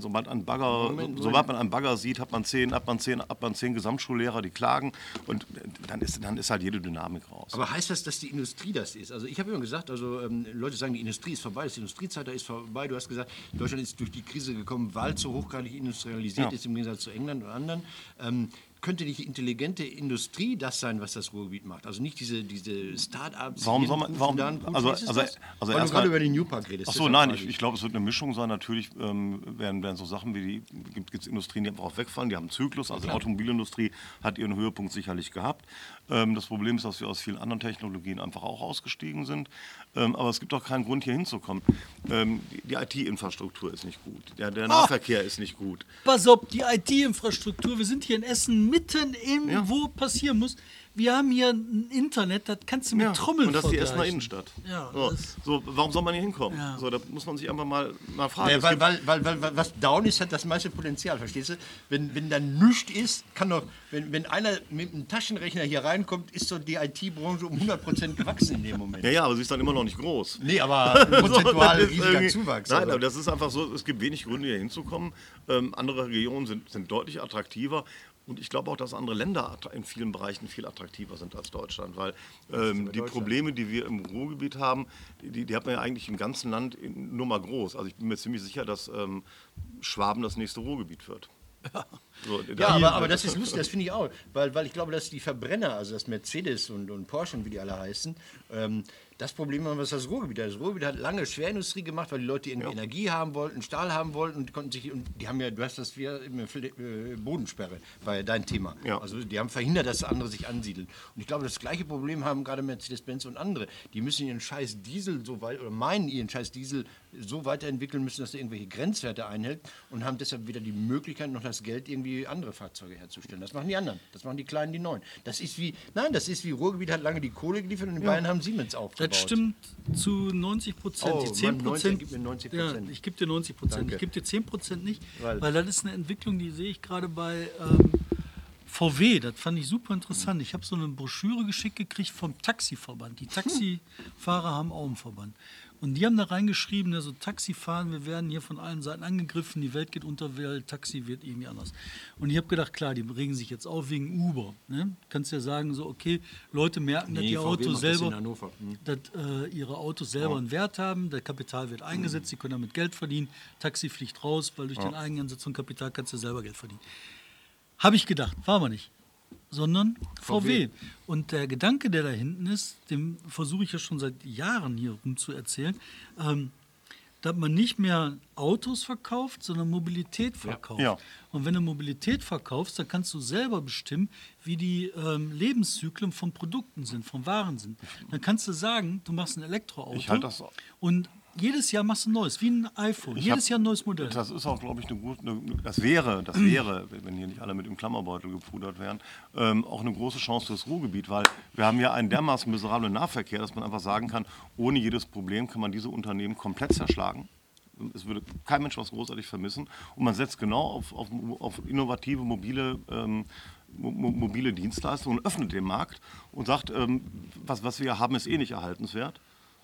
sobald, ein Bagger, Moment, so, sobald man einen Bagger sieht, hat man zehn, hat man zehn, hat man zehn Gesamtschullehrer, die klagen und dann ist, dann ist halt jede Dynamik raus. Aber heißt das, dass die Industrie das ist? Also ich habe immer gesagt, also ähm, Leute sagen, die Industrie ist vorbei, das Industriezeitalter ist vorbei. Du hast gesagt, Deutschland ist durch die Krise gekommen, weil es so hochgradig industrialisiert Ja. ist im Gegensatz zu England und anderen. Ähm, könnte nicht intelligente Industrie das sein, was das Ruhrgebiet macht? Also nicht diese, diese Start-ups. Warum soll man- warum- also- also- das? also Weil du erstmal- gerade über den New Park redest. Ach so, deshalb nein, ich, ich glaube, es wird eine Mischung sein. Natürlich ähm, werden, werden so Sachen wie die, gibt es Industrien, die einfach auch wegfallen, die haben einen Zyklus. Also die Automobilindustrie hat ihren Höhepunkt sicherlich gehabt. Ähm, das Problem ist, dass wir aus vielen anderen Technologien einfach auch ausgestiegen sind. Ähm, aber es gibt auch keinen Grund, hier hinzukommen. Ähm, die die IT-Infrastruktur ist nicht gut, der, der Nahverkehr ist nicht gut. Pass auf, die IT-Infrastruktur, wir sind hier in Essen mitten im, Ja. wo passieren muss. Wir haben hier ein Internet, das kannst du mit Ja, Trommeln und das ist die Essener. Innenstadt. Ja, so, so, warum soll man hier hinkommen? Ja. So, da muss man sich einfach mal, mal fragen. Ja, weil, weil, weil, weil, weil was down ist, hat das meiste Potenzial, verstehst du? Wenn, wenn da nichts ist, kann doch, wenn, wenn einer mit einem Taschenrechner hier reinkommt, ist doch die IT-Branche um 100% gewachsen in dem Moment. ja, ja, aber sie ist dann immer noch nicht groß. Nee, aber prozentual ist riesiger irgendwie- Zuwachs. Nein, also. aber das ist einfach so, es gibt wenig Gründe, hier hinzukommen. Ähm, andere Regionen sind, sind deutlich attraktiver. Und ich glaube auch, dass andere Länder in vielen Bereichen viel attraktiver sind als Deutschland, weil ähm, die Probleme, die wir im Ruhrgebiet haben, die, die hat man ja eigentlich im ganzen Land in, nur mal groß. Also ich bin mir ziemlich sicher, dass ähm, Schwaben das nächste Ruhrgebiet wird. So, Ja, aber, aber das ist lustig, das finde ich auch. Weil, weil ich glaube, dass die Verbrenner, also das Mercedes und, und Porsche und wie die alle heißen, ähm, das Problem haben, was das Ruhrgebiet hat. Das Ruhrgebiet hat lange Schwerindustrie gemacht, weil die Leute irgendwie Energie haben wollten, Stahl haben wollten und konnten sich, und die haben ja, du hast das wie immer äh, Bodensperre, war ja dein Thema. Ja. Also die haben verhindert, dass andere sich ansiedeln. Und ich glaube, das gleiche Problem haben gerade Mercedes-Benz und andere. Die müssen ihren scheiß Diesel so weit, oder meinen ihren scheiß Diesel so weiterentwickeln müssen, dass er irgendwelche Grenzwerte einhält und haben deshalb weder die Möglichkeit noch das Geld, irgendwie andere Fahrzeuge herzustellen. Das machen die anderen. Das machen die Kleinen, die Neuen. Das ist wie, nein, das ist wie Ruhrgebiet hat lange die Kohle geliefert und die Bayern haben Siemens aufgebaut. Das stimmt zu 90 Prozent. Oh, die 10 Mann, 90, Prozent. gib mir 90%. Ja, ich gebe dir 90 Prozent. Ich gebe dir 10 Prozent nicht, Weil- weil, das ist eine Entwicklung, die sehe ich gerade bei ähm, VW. Das fand ich super interessant. Ich habe so eine Broschüre geschickt gekriegt vom Taxiverband. Die Taxifahrer haben auch einen Verband. Und die haben da reingeschrieben, also Taxifahren, wir werden hier von allen Seiten angegriffen, die Welt geht unter, weil Taxi wird irgendwie anders. Und ich habe gedacht, klar, die regen sich jetzt auf wegen Uber. Ne? Kannst ja sagen, so, okay, Leute merken, dass Nee, die VW Autos macht das selber Hannover. Hm. dass äh, ihre Autos selber einen Wert haben, der Kapital wird eingesetzt, sie können damit Geld verdienen, Taxi fliegt raus, weil durch den Eigeneinsatz von Kapital kannst du selber Geld verdienen. Habe ich gedacht, war aber nicht. Sondern VW. Und der Gedanke, der da hinten ist, dem versuche ich ja schon seit Jahren hier rum zu erzählen, ähm, dass man nicht mehr Autos verkauft, sondern Mobilität verkauft. Ja. Und wenn du Mobilität verkaufst, dann kannst du selber bestimmen, wie die ähm, Lebenszyklen von Produkten sind, von Waren sind. Dann kannst du sagen, du machst ein Elektroauto Ich halt das- und jedes Jahr machst du ein neues, wie ein iPhone. Ich jedes hab- Jahr ein neues Modell. Das ist auch, glaube ich, eine gute, eine, das wäre, das wäre, wenn hier nicht alle mit dem Klammerbeutel gepudert wären, ähm, auch eine große Chance fürs Ruhrgebiet, weil wir haben ja einen dermaßen miserablen Nahverkehr, dass man einfach sagen kann, ohne jedes Problem kann man diese Unternehmen komplett zerschlagen. Es würde kein Mensch was großartig vermissen. Und man setzt genau auf, auf, auf innovative, mobile, ähm, mo- mo- mobile Dienstleistungen und öffnet den Markt und sagt, ähm, was, was wir haben, ist eh nicht erhaltenswert.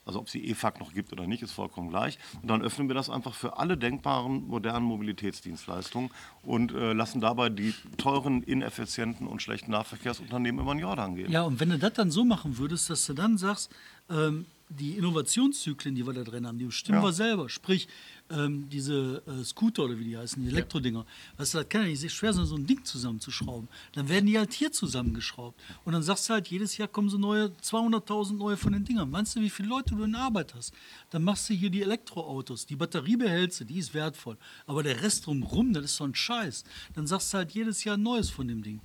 Also ob es die EFAG noch gibt oder nicht, ist vollkommen gleich. Und dann öffnen wir das einfach für alle denkbaren modernen Mobilitätsdienstleistungen und äh, lassen dabei die teuren, ineffizienten und schlechten Nahverkehrsunternehmen über den Jordan gehen. Ja, und wenn du das dann so machen würdest, dass du dann sagst, ähm, die Innovationszyklen, die wir da drin haben, die bestimmen Ja. wir selber. Sprich, ähm, diese äh, Scooter oder wie die heißen, die Elektrodinger. Weißt du, das kann ja nicht schwer sein, so ein Ding zusammenzuschrauben. Dann werden die halt hier zusammengeschraubt. Und dann sagst du halt, jedes Jahr kommen so neue, 200.000 neue von den Dingern. Meinst du, wie viele Leute du in Arbeit hast? Dann machst du hier die Elektroautos. Die Batterie behältst du, die ist wertvoll. Aber der Rest drumherum, das ist so ein Scheiß. Dann sagst du halt jedes Jahr neues von dem Ding.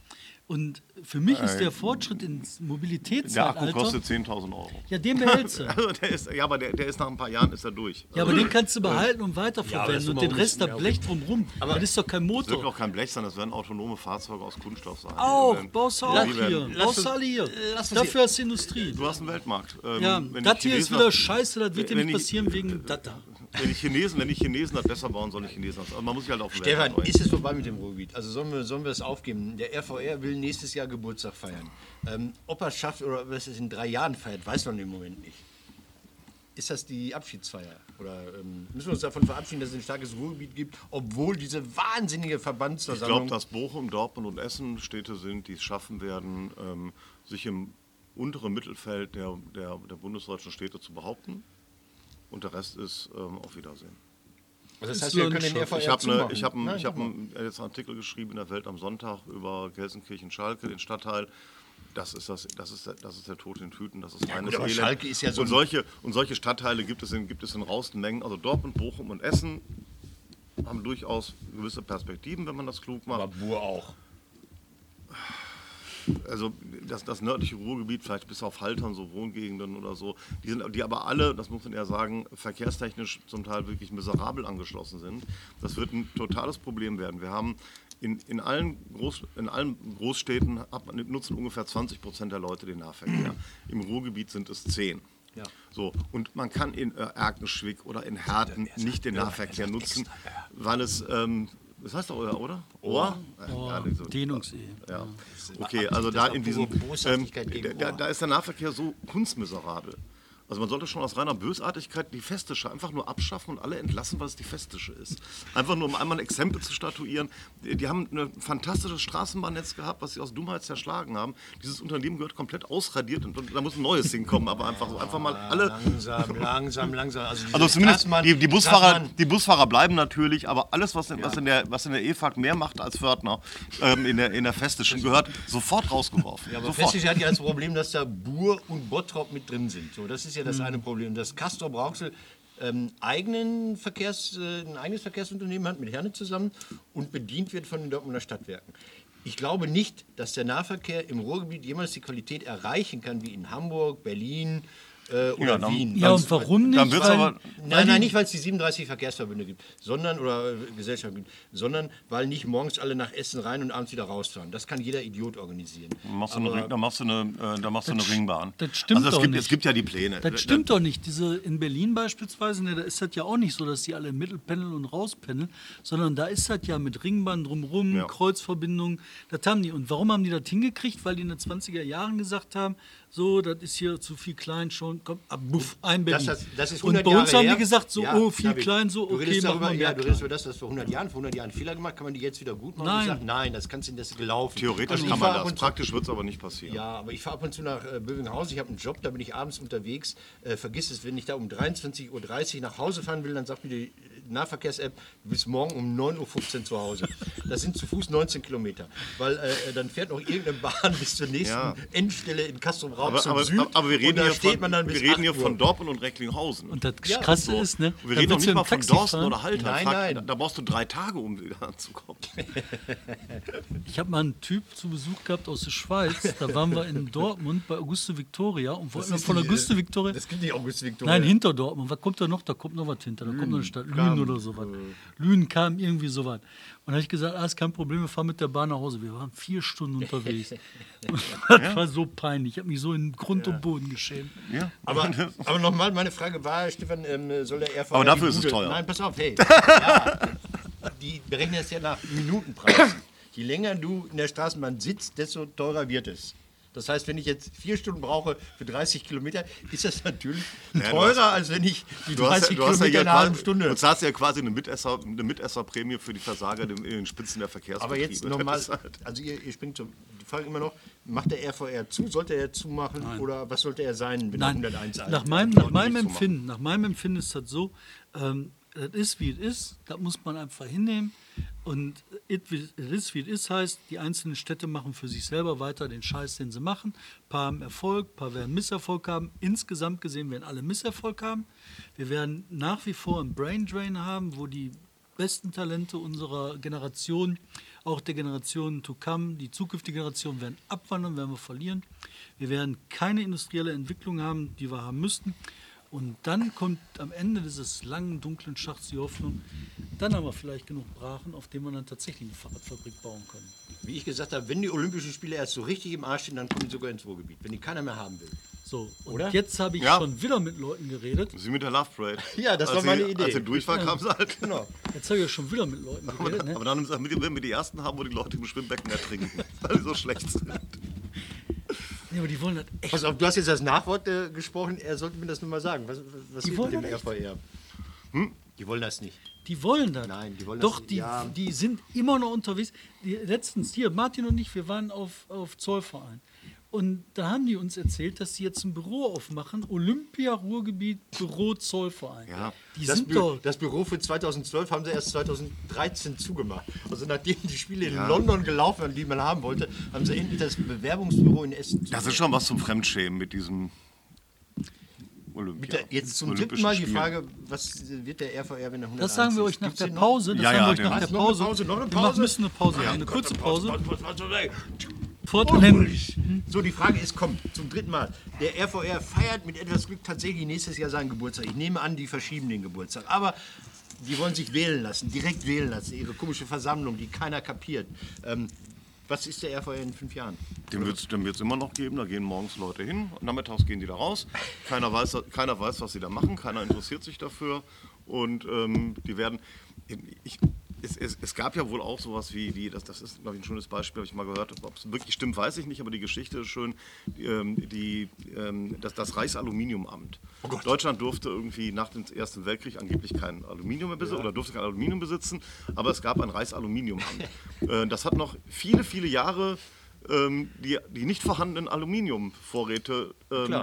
Und für mich ist der Fortschritt ins Der Akku Mobilitätszeitalter. kostet 10.000 Euro. Ja, den behältst du. Also der ist, ja, aber der, der ist nach ein paar Jahren ist er durch. Ja, aber den kannst du behalten und weiterverwenden. ist und den Rest, da Blech drumrum, das ist doch kein Das wird Motor. auch kein Blech sein, das werden autonome Fahrzeuge aus Kunststoff sein. Auch, baust du die auch werden- hier. Baust du alle hier. Dafür hast du Industrie. Du hast einen Weltmarkt. Ähm, Ja, wenn das hier ist wieder scheiße, das wird dir nicht ich- passieren wegen das Wenn die Chinesen, wenn die Chinesen das besser bauen, sollen die Chinesen das. Aber man muss sich halt auf Stefan, ist es vorbei mit dem Ruhrgebiet? Also sollen wir, sollen wir es aufgeben? Der RVR will nächstes Jahr Geburtstag feiern. Ähm, ob er es schafft oder ob er es in drei Jahren feiert, weiß man im Moment nicht. Ist das die Abschiedsfeier? Oder ähm, müssen wir uns davon verabschieden, dass es ein starkes Ruhrgebiet gibt, obwohl diese wahnsinnige Ich Verbandsversammlung... glaube, dass Bochum, Dortmund und Essen Städte sind, die es schaffen werden, ähm, sich im unteren Mittelfeld der, der, der bundesdeutschen Städte zu behaupten. Und der Rest ist ähm, auf Wiedersehen. das ist heißt, wir können den. RVR Ich habe zumachen. ne, ich hab, ein- ich hab ein- jetzt einen Artikel geschrieben in der Welt am Sonntag über Gelsenkirchen-Schalke, den Stadtteil. Das ist, das, das, ist der, das ist der Tod in Tüten, das ist reines gut, aber Elend. Schalke ist ja so und, ein- solche, und solche Stadtteile gibt es, in, gibt es in rausten Mengen. Also Dortmund, Bochum und Essen haben durchaus gewisse Perspektiven, wenn man das klug macht. Aber Bur auch. Also das, das nördliche Ruhrgebiet, vielleicht bis auf Haltern, so Wohngegenden oder so, die, sind, die aber alle, das muss man eher sagen, verkehrstechnisch zum Teil wirklich miserabel angeschlossen sind. Das wird ein totales Problem werden. Wir haben in, in, allen, Groß, in allen Großstädten ab, nutzen ungefähr 20 Prozent der Leute den Nahverkehr. Im Ruhrgebiet sind es 10. Ja. So, und man kann in äh, Erkenschwick oder in Herten nicht den Nahverkehr nutzen, weil es, ähm, das heißt doch, oder? oder? Ohr? Oh, Ja, so- Dehnungsehe. ja. Okay, also da in diesem, ähm, da, Ohr. da ist der Nahverkehr so kunstmiserabel. Also man sollte schon aus reiner Bösartigkeit die Festische einfach nur abschaffen und alle entlassen, weil es die Festische ist. Einfach nur, um einmal ein Exempel zu statuieren. Die, haben ein fantastisches Straßenbahnnetz gehabt, was sie aus Dummheit zerschlagen haben. Dieses Unternehmen gehört komplett ausradiert und, und da muss ein neues hinkommen. Aber einfach, so- einfach mal alle... Langsam, langsam, langsam. Also, Also zumindest die, die, Busfahrer, die Busfahrer bleiben natürlich, aber alles, was in, was in, der, was in der EFAG mehr macht als Fördner ähm, in, der, in der Festischen, gehört sofort rausgeworfen. Ja, aber sofort. Festig hat ja das Problem, dass da Bur und Bottrop mit drin sind. So, das ist ja das eine Problem. Dass Castor Brauxel ähm, eigenen Verkehrs, äh, ein eigenes Verkehrsunternehmen hat mit Herne zusammen und bedient wird von den Dortmunder Stadtwerken. Ich glaube nicht, dass der Nahverkehr im Ruhrgebiet jemals die Qualität erreichen kann wie in Hamburg, Berlin äh, oder Ja, dann- Wien. Ja, und warum nicht? dann wird's Weil- aber- Nein, nein, nicht, weil es die 37 Verkehrsverbünde gibt, sondern oder äh, Gesellschaften gibt, sondern weil nicht morgens alle nach Essen rein und abends wieder rausfahren. Das kann jeder Idiot organisieren. Dann machst du eine, dann machst du eine, äh, dann machst du eine Ringbahn. das stimmt also es doch gibt, nicht. Es gibt ja die Pläne. Das stimmt doch nicht. Diese in Berlin beispielsweise, ne, da ist das ja auch nicht so, dass die alle im Mittel pendeln und rauspendeln, sondern da ist das ja mit Ringbahn drumrum, Ja. Kreuzverbindungen. Das haben die. Und warum haben die das hingekriegt? Weil die in den 20er Jahren gesagt haben, so, das ist hier zu viel klein schon, komm, ab, buff, ein Berlin. Das, das, das ist und 100 bei uns Jahre haben her. die gesagt, so, Ja, oh, viel David, klein, so, du okay, redest machen darüber, wir mehr ja, du klein. redest über das, was vor 100 Jahren, vor 100 Jahren Fehler gemacht, kann man die jetzt wieder gut machen? Nein. sag, nein, das kannst du, das gelaufen. Theoretisch Also kann man das. Praktisch wird es aber nicht passieren. Ja, aber ich fahre ab und zu nach äh, Bövinghausen. Ich habe einen Job, da bin ich abends unterwegs. Äh, vergiss es, wenn ich da um 23.30 Uhr nach Hause fahren will, dann sagt mir die Nahverkehrs-App, du bist morgen um 9.15 Uhr zu Hause. Das sind zu Fuß 19 Kilometer. Weil äh, dann fährt noch irgendeine Bahn bis zur nächsten Ja. Endstelle in Raum Aber, zum aber, Süd. aber wir reden hier steht von, man dann bis wir reden hier 8 Uhr. von Dortmund und Recklinghausen. Und das Ja, Krasse So. ist, ne? Wir reden noch willst nicht mal von Dorsten fahren. oder Haltern. Nein, Frag- nein. Da, da brauchst du drei Tage, um wieder anzukommen. Ich habe mal einen Typ zu Besuch gehabt aus der Schweiz. Da waren wir in Dortmund bei Auguste Victoria und wollten von Auguste äh, Victoria. Das gibt nicht Auguste Victoria. Nein, hinter Dortmund. Was kommt da noch? Da kommt noch was hinter. Da kommt noch eine Stadt. Lünen oder sowas. Lünen kam irgendwie sowas. Und da habe ich gesagt, ah, ist kein Problem, wir fahren mit der Bahn nach Hause. Wir waren vier Stunden unterwegs. Das war so peinlich. Ich habe mich so in Grund und Boden geschämt. Ja. Aber, aber nochmal, meine Frage war, Stefan, ähm, soll der RVR Aber dafür ist es teuer. Nein, pass auf, hey. ja, die berechnen das ja nach Minutenpreis. Je länger du in der Straßenbahn sitzt, desto teurer wird es. Das heißt, wenn ich jetzt vier Stunden brauche für 30 Kilometer, ist das natürlich du teurer, hast- als wenn ich die Du hast, 30 ja, du hast ja Kilometer hier in einer halben Stunde. Du zahlst ja quasi eine, Mitesser, eine Mitesserprämie für die Versager in den Spitzen der Aber Verkehrsbetriebe. jetzt Das nochmal, halt- also ihr, ihr springt die Frage immer noch, macht der RVR zu, sollte er zumachen oder was sollte er sein, wenn Nein, er 101 alt nach ist? meinem, nach meinem Empfinden, nach meinem Empfinden ist das so, ähm, das ist wie es ist, das muss man einfach hinnehmen. Und it it is wie es ist heißt, die einzelnen Städte machen für sich selber weiter den Scheiß, den sie machen. Ein paar haben Erfolg, ein paar werden Misserfolg haben. Insgesamt gesehen werden alle Misserfolg haben. Wir werden nach wie vor einen Brain Drain haben, wo die besten Talente unserer Generation, auch der Generation to come, die zukünftige Generation werden abwandern, werden wir verlieren. Wir werden keine industrielle Entwicklung haben, die wir haben müssten. Und dann kommt am Ende dieses langen, dunklen Schachts die Hoffnung, dann haben wir vielleicht genug Brachen, auf denen wir dann tatsächlich eine Fahrradfabrik bauen können. Wie ich gesagt habe, wenn die Olympischen Spiele erst so richtig im Arsch stehen, dann kommen die sogar ins Ruhrgebiet, wenn die keiner mehr haben will. So, und Oder? jetzt habe ich Ja. schon wieder mit Leuten geredet. Sie mit der Love Parade. Ja, das als war meine sie, Idee. Als sie durch war, kam sie halt. Genau. Jetzt habe ich schon wieder mit Leuten Aber, geredet. Ne? aber dann haben sie- wenn wir die ersten haben, wo die Leute im Schwimmbecken ertrinken, weil die so schlecht sind. Nee, aber die wollen das echt. Pass auf, du hast jetzt das Nachwort äh, gesprochen, er sollte mir das nur mal sagen. Was, was Die wollen mit dem das RVR? Die wollen das nicht. Die wollen das. Nein, die wollen Doch, das- die, ja. die sind immer noch unterwegs. Die, letztens hier, Martin und ich, wir waren auf, auf Zollverein. Und da haben die uns erzählt, dass sie jetzt ein Büro aufmachen. Olympia Ruhrgebiet Büro Zollverein. Ja. Die Das, sind Bü doch. das Büro für 2012 haben sie erst 2013 zugemacht. Also nachdem die Spiele in Ja. London gelaufen waren, die man haben wollte, haben sie endlich das Bewerbungsbüro in Essen Das zugemacht. ist schon was zum Fremdschämen mit diesem Olympia. Mit der, jetzt zum dritten Mal die. Frage, was wird der RVR, wenn er 101 Das sagen wir euch nach der? Pause. Das Ja, sagen ja, wir euch nach der Was, noch eine Pause. Pause, noch eine Wir Pause? müssen eine Pause machen, eine kurze Pause. Oh, Fortnämlich. So, die Frage ist, kommt zum dritten Mal. Der RVR feiert mit etwas Glück tatsächlich nächstes Jahr seinen Geburtstag. Ich nehme an, die verschieben den Geburtstag. Aber die wollen sich wählen lassen, direkt wählen lassen. Ihre komische Versammlung, die keiner kapiert. Ähm, was ist der RVR in fünf Jahren? Den wird es den wird's immer noch geben. Da gehen morgens Leute hin und nachmittags gehen die da raus. Keiner weiß, keiner weiß, was sie da machen. Keiner interessiert sich dafür. Und ähm, die werden. Ich, es, es, es gab ja wohl auch sowas wie, wie das, das ist, glaube ich, ein schönes Beispiel, habe ich mal gehört. Ob es wirklich stimmt, weiß ich nicht, aber die Geschichte ist schön. Ähm, die, ähm, das, das Reichsaluminiumamt. Deutschland durfte irgendwie nach dem Ersten Weltkrieg angeblich kein Aluminium mehr besitzen oder durfte kein Aluminium besitzen, aber es gab ein Reichsaluminiumamt. äh, das hat noch viele, viele Jahre ähm, die, die nicht vorhandenen Aluminiumvorräte ähm,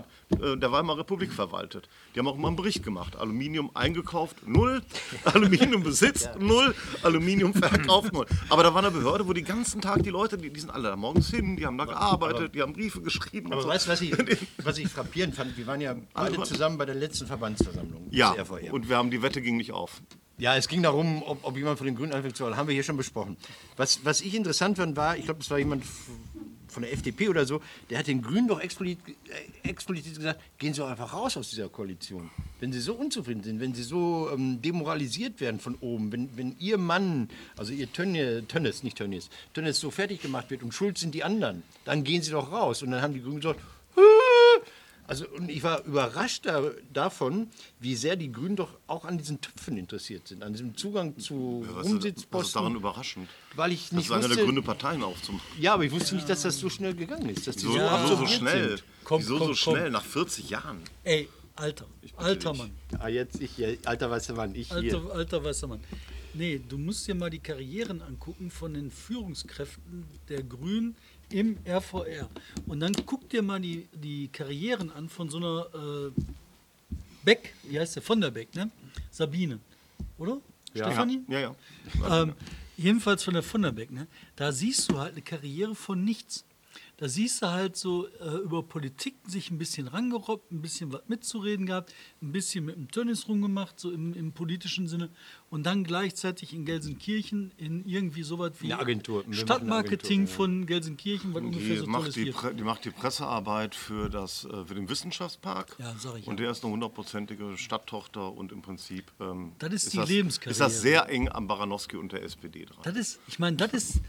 äh, der Weimarer Republik verwaltet. Die haben auch mal einen Bericht gemacht. Aluminium eingekauft, null. Aluminium besitzt, null. Aluminium verkauft, null. Aber da war eine Behörde, wo die ganzen Tag die Leute, die, die sind alle da morgens hin, die haben da gearbeitet, die haben Briefe geschrieben. Aber so. weißt du, was ich, was ich frappierend fand? Wir waren ja waren- zusammen bei der letzten Verbandsversammlung ja, und wir haben die Wette ging nicht auf. Ja, es ging darum, ob, ob jemand von den Grünen anfängt zu wollen. Haben wir hier schon besprochen. Was, was ich interessant fand, war, ich glaube, das war jemand von der FDP oder so, der hat den Grünen doch explizit, äh, explizit gesagt, gehen Sie doch einfach raus aus dieser Koalition. Wenn Sie so unzufrieden sind, wenn Sie so ähm, demoralisiert werden von oben, wenn, wenn Ihr Mann, also Ihr Tönnies, Tönnes, nicht Tönnies, Tönnes so fertig gemacht wird und schuld sind die anderen, dann gehen Sie doch raus. Und dann haben die Grünen gesagt, "Hä?" Also und ich war überrascht da, davon, wie sehr die Grünen doch auch an diesen Töpfen interessiert sind, an diesem Zugang zu Was ist, was ist Rumsitzposten. daran überraschend? weil ich Das nicht ist einer der Gründe, Parteien aufzumachen. ja, aber ich wusste nicht, dass das so schnell gegangen ist, dass die So, so, so, so schnell. sind. Komm, Wieso komm, so komm. schnell? Nach 40 Jahren. Ey, Alter, alter. Mann. Ah, jetzt ich, hier, alter weißer Mann, ich hier. Alter, alter weißer Mann. Nee, du musst dir mal die Karrieren angucken von den Führungskräften der Grünen im RVR. Und dann guck dir mal die, die Karrieren an von so einer äh, Beck, wie heißt der? Von der Beck, ne? Sabine. Oder? Stefanie? Ja, ja. Ähm, jedenfalls von der von der Beck, ne? Da siehst du halt eine Karriere von nichts. Da siehst du halt so äh, über Politik sich ein bisschen rangerobbt, ein bisschen was mitzureden gehabt, ein bisschen mit dem Tönnis rumgemacht, so im, im politischen Sinne. Und dann gleichzeitig in Gelsenkirchen in irgendwie sowas wie Eine Agentur. Stadtmarketing Agentur, ja. von Gelsenkirchen, was ungefähr so macht tolles die. Pre die macht die Pressearbeit für, das, äh, für den Wissenschaftspark. Ja, sag ich Und ja. der ist eine hundertprozentige Stadttochter und im Prinzip ähm, Das ist die das, Lebenskarriere. Ist das sehr eng am Baranowski und der SPD dran. Das ist, ich meine, das ist,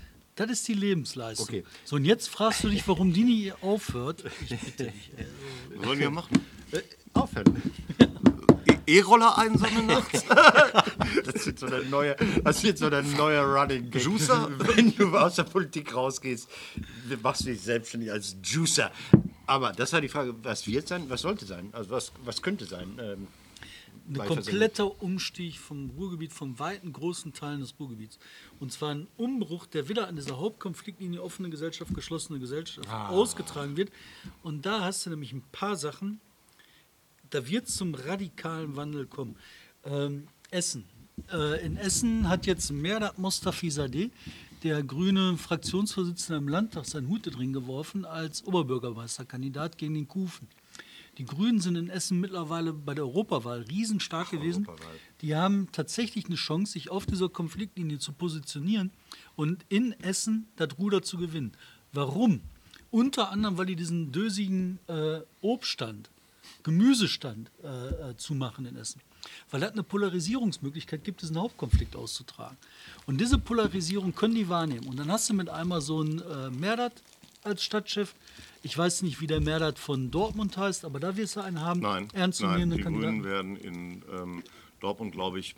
das ist die Lebensleistung. Okay. So, und jetzt fragst du dich, warum die nie aufhört. Ich bitte dich. Was sollen wir machen? Äh, aufhören. E-Roller einsammeln nachts. Das wird so der neue, das wird so der neue Running Gag. Juicer? Wenn du aus der Politik rausgehst, machst du dich selbstständig als Juicer. Aber das war die Frage, was wird sein, was sollte sein? Also was, was könnte sein? Ähm, Ein kompletter Umstieg vom Ruhrgebiet, vom weiten großen Teilen des Ruhrgebiets. Und zwar ein Umbruch, der wieder an dieser Hauptkonfliktlinie offene Gesellschaft, geschlossene Gesellschaft ausgetragen wird. Und da hast du nämlich ein paar Sachen, da wird es zum radikalen Wandel kommen. Ähm, Essen. Äh, in Essen hat jetzt Merdat Mostafizadeh, der grüne Fraktionsvorsitzende im Landtag, seinen Hut drin geworfen als Oberbürgermeisterkandidat gegen den Kufen. Die Grünen sind in Essen mittlerweile bei der Europawahl riesenstark gewesen. Die haben tatsächlich eine Chance, sich auf dieser Konfliktlinie zu positionieren und in Essen das Ruder zu gewinnen. Warum? Unter anderem, weil die diesen dösigen äh, Obststand, Gemüsestand äh, äh, zumachen in Essen. Weil das eine Polarisierungsmöglichkeit gibt, diesen Hauptkonflikt auszutragen. Und diese Polarisierung können die wahrnehmen. Und dann hast du mit einmal so einen äh, Merdat als Stadtchef. Ich weiß nicht, wie der Merdat von Dortmund heißt, aber da wirst du einen haben. Nein, nein die Grünen werden in ähm, Dortmund, glaube ich,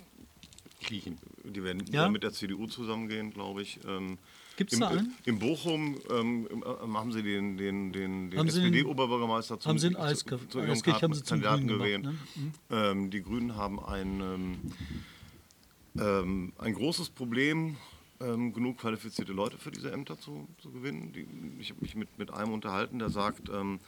Kriechen. die werden Ja? mit der CDU zusammengehen, glaube ich. Ähm, Gibt's im, da einen? In Bochum ähm, ähm, haben sie den, den, den, den Haben sie den- SPD-Oberbürgermeister zum, haben sie in zu- zu ihrem Eiskirch haben sie zum Kandidaten Grünen gewählt. gemacht, ne? ähm, die Grünen haben ein, ähm, ähm, ein großes Problem, ähm, genug qualifizierte Leute für diese Ämter zu, zu gewinnen. Die, ich habe mich mit, mit einem unterhalten, der sagt, ähm,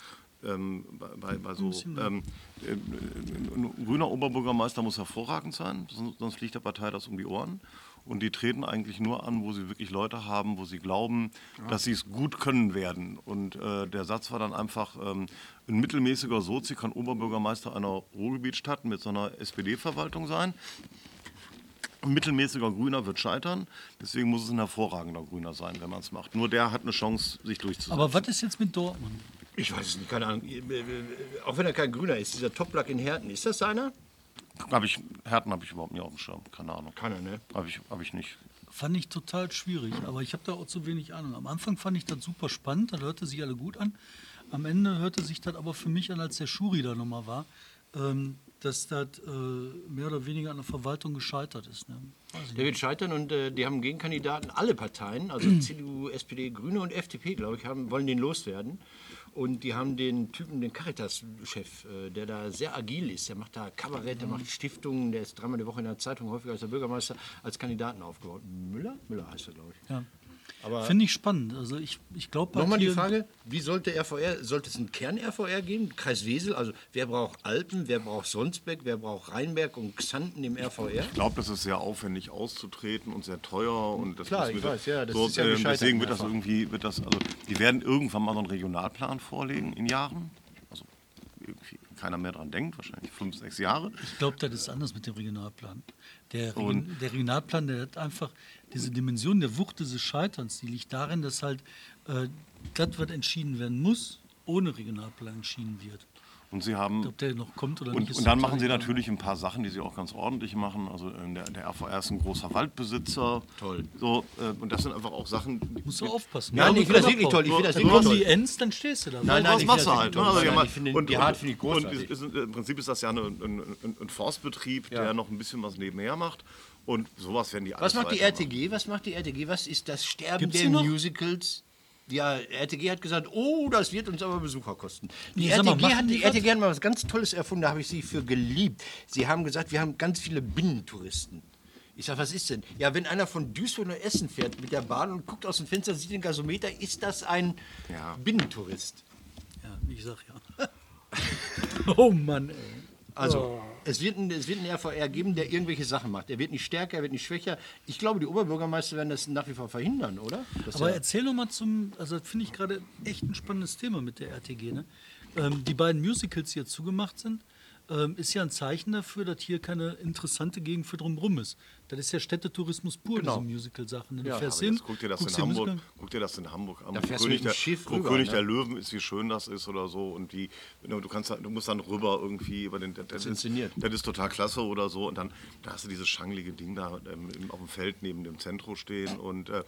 ähm, bei, bei, so ähm, äh, ein grüner Oberbürgermeister muss hervorragend sein, sonst, fliegt der Partei das um die Ohren. Und die treten eigentlich nur an, wo sie wirklich Leute haben, wo sie glauben, dass sie es gut können werden. Und äh, der Satz war dann einfach, ähm, ein mittelmäßiger Sozi kann Oberbürgermeister einer Ruhrgebietsstadt mit so einer SPD-Verwaltung sein. Ein mittelmäßiger Grüner wird scheitern, deswegen muss es ein hervorragender Grüner sein, wenn man es macht. Nur der hat eine Chance, sich durchzusetzen. Aber was ist jetzt mit Dortmund? Ich weiß es nicht, keine Ahnung. Auch wenn er kein Grüner ist, dieser Toplack in Herten, ist das einer? Hab ich, Härten habe ich überhaupt nicht auf dem Schirm, keine Ahnung. Keiner, ne? Habe ich, hab ich nicht. Fand ich total schwierig, aber ich habe da auch zu wenig Ahnung. Am Anfang fand ich das super spannend, das hörte sich alle gut an. Am Ende hörte sich das aber für mich an, als der Schuri da nochmal war, ähm, dass das äh, mehr oder weniger an der Verwaltung gescheitert ist. Ne? Der wird scheitern und äh, die haben Gegenkandidaten, alle Parteien, also CDU, SPD, Grüne und FDP, glaube ich, haben, wollen den loswerden. Und die haben den Typen, den Caritas-Chef, äh, der da sehr agil ist. Der macht da Kabarett, der macht Stiftungen, der ist dreimal die Woche in der Zeitung, häufiger als der Bürgermeister, als Kandidaten aufgebaut. Müller? Müller heißt er, glaube ich. Ja. Aber Finde ich spannend. Also ich, ich glaube, nochmal die Frage, wie sollte RVR, sollte es einen Kern-RVR geben? Kreis Wesel, also wer braucht Alpen, wer braucht Sonsbeck, wer braucht Rheinberg und Xanten im RVR? Ich glaube, das ist sehr aufwendig auszutreten und sehr teuer. Und das Klar, ich weiß, ja, das so, ist ja gescheitert Deswegen wird das irgendwie, wird das, also die werden irgendwann mal so einen Regionalplan vorlegen in Jahren. Also irgendwie keiner mehr dran denkt, wahrscheinlich fünf, sechs Jahre. Ich glaube, das ist anders mit dem Regionalplan. Der, Regen, der Regionalplan, der hat einfach diese Dimension der Wucht dieses Scheiterns, die liegt darin, dass halt äh, das, was entschieden werden muss, ohne Regionalplan entschieden wird. Und sie haben Ob der noch kommt oder nicht, Und, ist und dann machen sie natürlich ein paar Sachen, die sie auch ganz ordentlich machen. Also äh, der, der RVR ist ein großer Waldbesitzer. Toll. So, äh, und das sind einfach auch Sachen. die- Musst du aufpassen. Nein, Ja, ich finde das wirklich toll. Ich finde das wirklich toll. die Ends, dann stehst du da. Nein, nein, ich machst du das halt? nicht toll. Also, Nein, ich finde und- die Art finde ich und großartig. ist, ist, Im Prinzip ist das ja eine, ein, ein, ein Forstbetrieb, der noch ein bisschen was nebenher macht. Und sowas werden die alles Was macht die. RTG? Was macht die RTG? Was ist das Sterben Gibt's der? Musicals? Ja, RTG hat gesagt, oh, das wird uns aber Besucher kosten. Die, mal, RTG, machen hat, die die? RTG hat mal was ganz Tolles erfunden, da habe ich sie für geliebt. Sie haben gesagt, wir haben ganz viele Binnentouristen. Ich sage, was ist denn? Ja, wenn einer von Duisburg nach Essen fährt mit der Bahn und guckt aus dem Fenster, sieht den Gasometer, ist das ein Ja. Binnentourist. Ja, ich sag ja. oh Mann, ey. Also, es, wird ein, es wird einen RVR geben, der irgendwelche Sachen macht. Er wird nicht stärker, er wird nicht schwächer. Ich glaube, die Oberbürgermeister werden das nach wie vor verhindern, oder? Das Aber erzähl noch mal zum, also das finde ich gerade echt ein spannendes Thema mit der RTG. Ne? Ähm, die beiden Musicals, die jetzt zugemacht sind, ähm, ist ja ein Zeichen dafür, dass hier keine interessante Gegend für drumherum ist. Das ist ja Städtetourismus pur, Genau. diese Musical-Sachen. ne? Du Ja, fährst hin, jetzt guck dir das in Hamburg, Musical- guck dir das in Hamburg an. Da fährst du König, mit dem der, Schiff wo rüber, König ne? der Löwen ist, wie schön das ist oder so. Und wie, du, kannst, du musst dann rüber irgendwie über den. Das, ist inszeniert. Das ist total klasse oder so. Und dann da hast du dieses schanglige Ding da ähm, auf dem Feld neben dem Zentrum stehen. Und äh,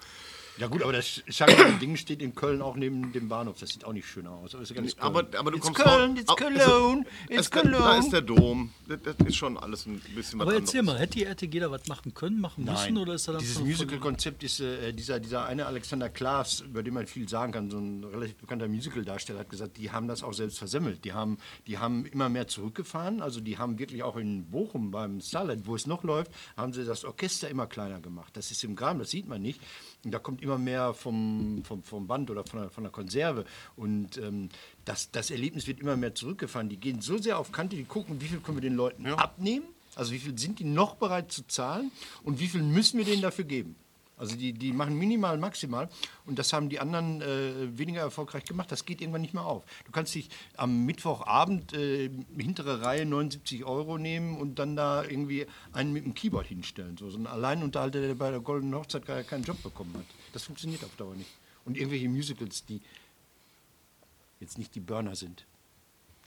Ja gut, aber das Schangen-Ding steht in Köln auch neben dem Bahnhof. Das sieht auch nicht schön aus. Aber, ist ja ganz Aber, aber du it's kommst Köln, it's Au- Cologne, es- it's es- Da ist Cologne. der Dom. Das, das ist schon alles ein bisschen was Aber erzähl anderes. mal, hätte die RTG da was machen können, machen müssen oder ist er dann dieses Musical-Konzept ist äh, dieser, dieser eine Alexander Klaas, über den man viel sagen kann, so ein relativ bekannter Musical-Darsteller, hat gesagt, die haben das auch selbst versemmelt. Die haben, die haben immer mehr zurückgefahren, also die haben wirklich auch in Bochum beim Starlight, wo es noch läuft, haben sie das Orchester immer kleiner gemacht. Das ist im Graben, das sieht man nicht. Und da kommt immer mehr vom, vom, vom Band oder von der, von der Konserve. Und ähm, das, das Erlebnis wird immer mehr zurückgefahren. Die gehen so sehr auf Kante, die gucken, wie viel können wir den Leuten abnehmen. Also wie viel sind die noch bereit zu zahlen und wie viel müssen wir denen dafür geben? Also die, die machen minimal, maximal und das haben die anderen äh, weniger erfolgreich gemacht. Das geht irgendwann nicht mehr auf. Du kannst dich am Mittwochabend äh, hintere Reihe 79 Euro nehmen und dann da irgendwie einen mit dem Keyboard hinstellen. So, so ein Alleinunterhalter, der bei der Goldenen Hochzeit gar keinen Job bekommen hat. Das funktioniert auf Dauer nicht. Und irgendwelche Musicals, die jetzt nicht die Burner sind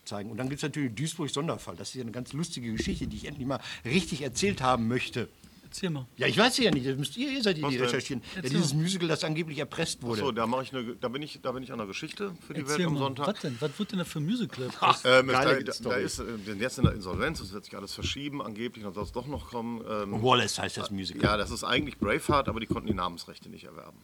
zeigen. Und dann gibt es natürlich Duisburg Sonderfall. Das ist ja eine ganz lustige Geschichte, die ich endlich mal richtig erzählt haben möchte. Erzähl mal. Ja, ich weiß ja nicht, das müsst ihr, ihr seid die, die recherchieren. Ja, dieses. Musical, das angeblich erpresst wurde. So, da, mache ich eine, da, bin ich, da bin ich an der Geschichte für die Erzähl Welt am mal. Sonntag. Was denn? Was wird denn da für ein Musical? Ähm, es- Geile da, da, ist äh, wir sind jetzt in der Insolvenz, das wird sich alles verschieben, angeblich, dann soll es doch noch kommen. Ähm, Wallace heißt das Musical. ja, das ist eigentlich Braveheart, aber die konnten die Namensrechte nicht erwerben.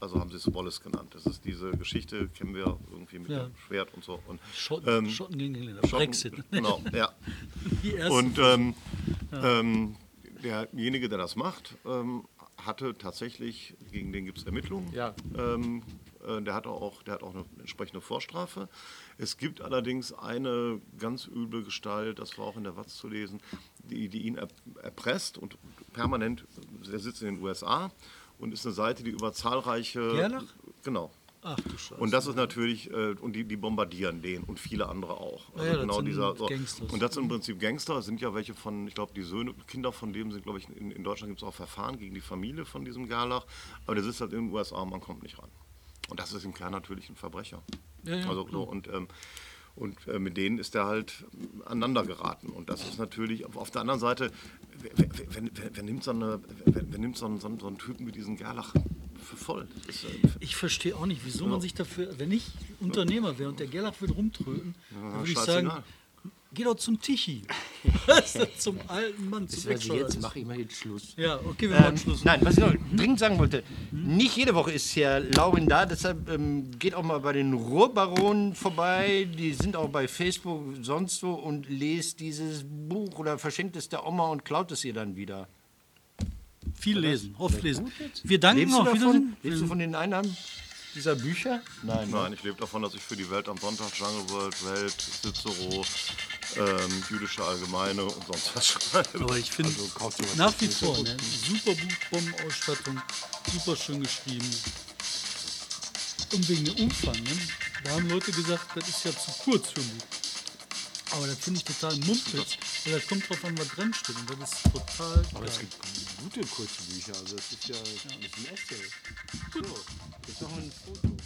Also haben sie es Wallace genannt. Das ist diese Geschichte, kennen wir irgendwie mit Ja. dem Schwert und so. Und, Schotten, ähm, Schotten gegen Engländer. Schotten- Brexit. Genau, ja. Und ähm, ähm, derjenige, der das macht, ähm, hatte tatsächlich, gegen den gibt es Ermittlungen. Ja. Ähm, äh, der, hat auch, der hat auch eine entsprechende Vorstrafe. Es gibt allerdings eine ganz üble Gestalt, das war auch in der Watz zu lesen, die, die ihn er, erpresst und permanent, der sitzt in den USA und ist eine Seite, die über zahlreiche... Gerlach? Genau. Ach du Scheiße. Und das ist natürlich, äh, und die, die bombardieren den und viele andere auch. Also Ja, ja, das sind Gangsters. Und das sind im Prinzip Gangster, es sind ja welche von, ich glaube, die Söhne, Kinder von dem sind, glaube ich, in, in Deutschland gibt es auch Verfahren gegen die Familie von diesem Gerlach, aber der sitzt halt in den USA, man kommt nicht ran. Und das ist im Kern natürlich ein Verbrecher. Ja, ja, also, so, und ähm, und äh, mit denen ist er halt ähm, aneinander geraten. Und das ist natürlich, auf- der anderen Seite, wer, wer, wer, wer, nimmt, so, eine, wer, nimmt so, einen, so, einen, Typen wie diesen Gerlach für voll? Ist, äh, Ich verstehe auch nicht, wieso man sich dafür, wenn ich Unternehmer wäre und der Gerlach würde rumtröten, dann würde ich sagen. Geh doch zum du, zum alten Mann, zum Also jetzt mache ich mal jetzt Schluss. Ja, okay, wir machen Ähm, Schluss. nein, was ich noch dringend sagen wollte, nicht jede Woche ist Herr Laurin da, deshalb ähm, geht auch mal bei den Ruhrbaronen vorbei, die sind auch bei Facebook sonst wo und lest dieses Buch oder verschenkt es der Oma und klaut es ihr dann wieder. Viel lesen, oft lesen. Wir danken Lebst du auch davon? Lebst du von den Einnahmen dieser Bücher? Nein. Nein, ich lebe davon, dass ich für die Welt am Sonntag, Jungle World, Welt, Cicero, ähm, jüdische Allgemeine und sonst was schreibe. Aber ich finde Also nach wie ist ja vor, ne? super Buch, Bombenausstattung, super schön geschrieben. Und wegen dem Umfang, ne? da haben Leute gesagt, das ist ja zu kurz für Buch. Aber das finde ich total mumpitz, weil das kommt drauf an, was drin steht. Und das ist total Aber es geil. gibt gute kurze Bücher, also das ist ja, das ist ein Essay. So, jetzt noch ein Foto.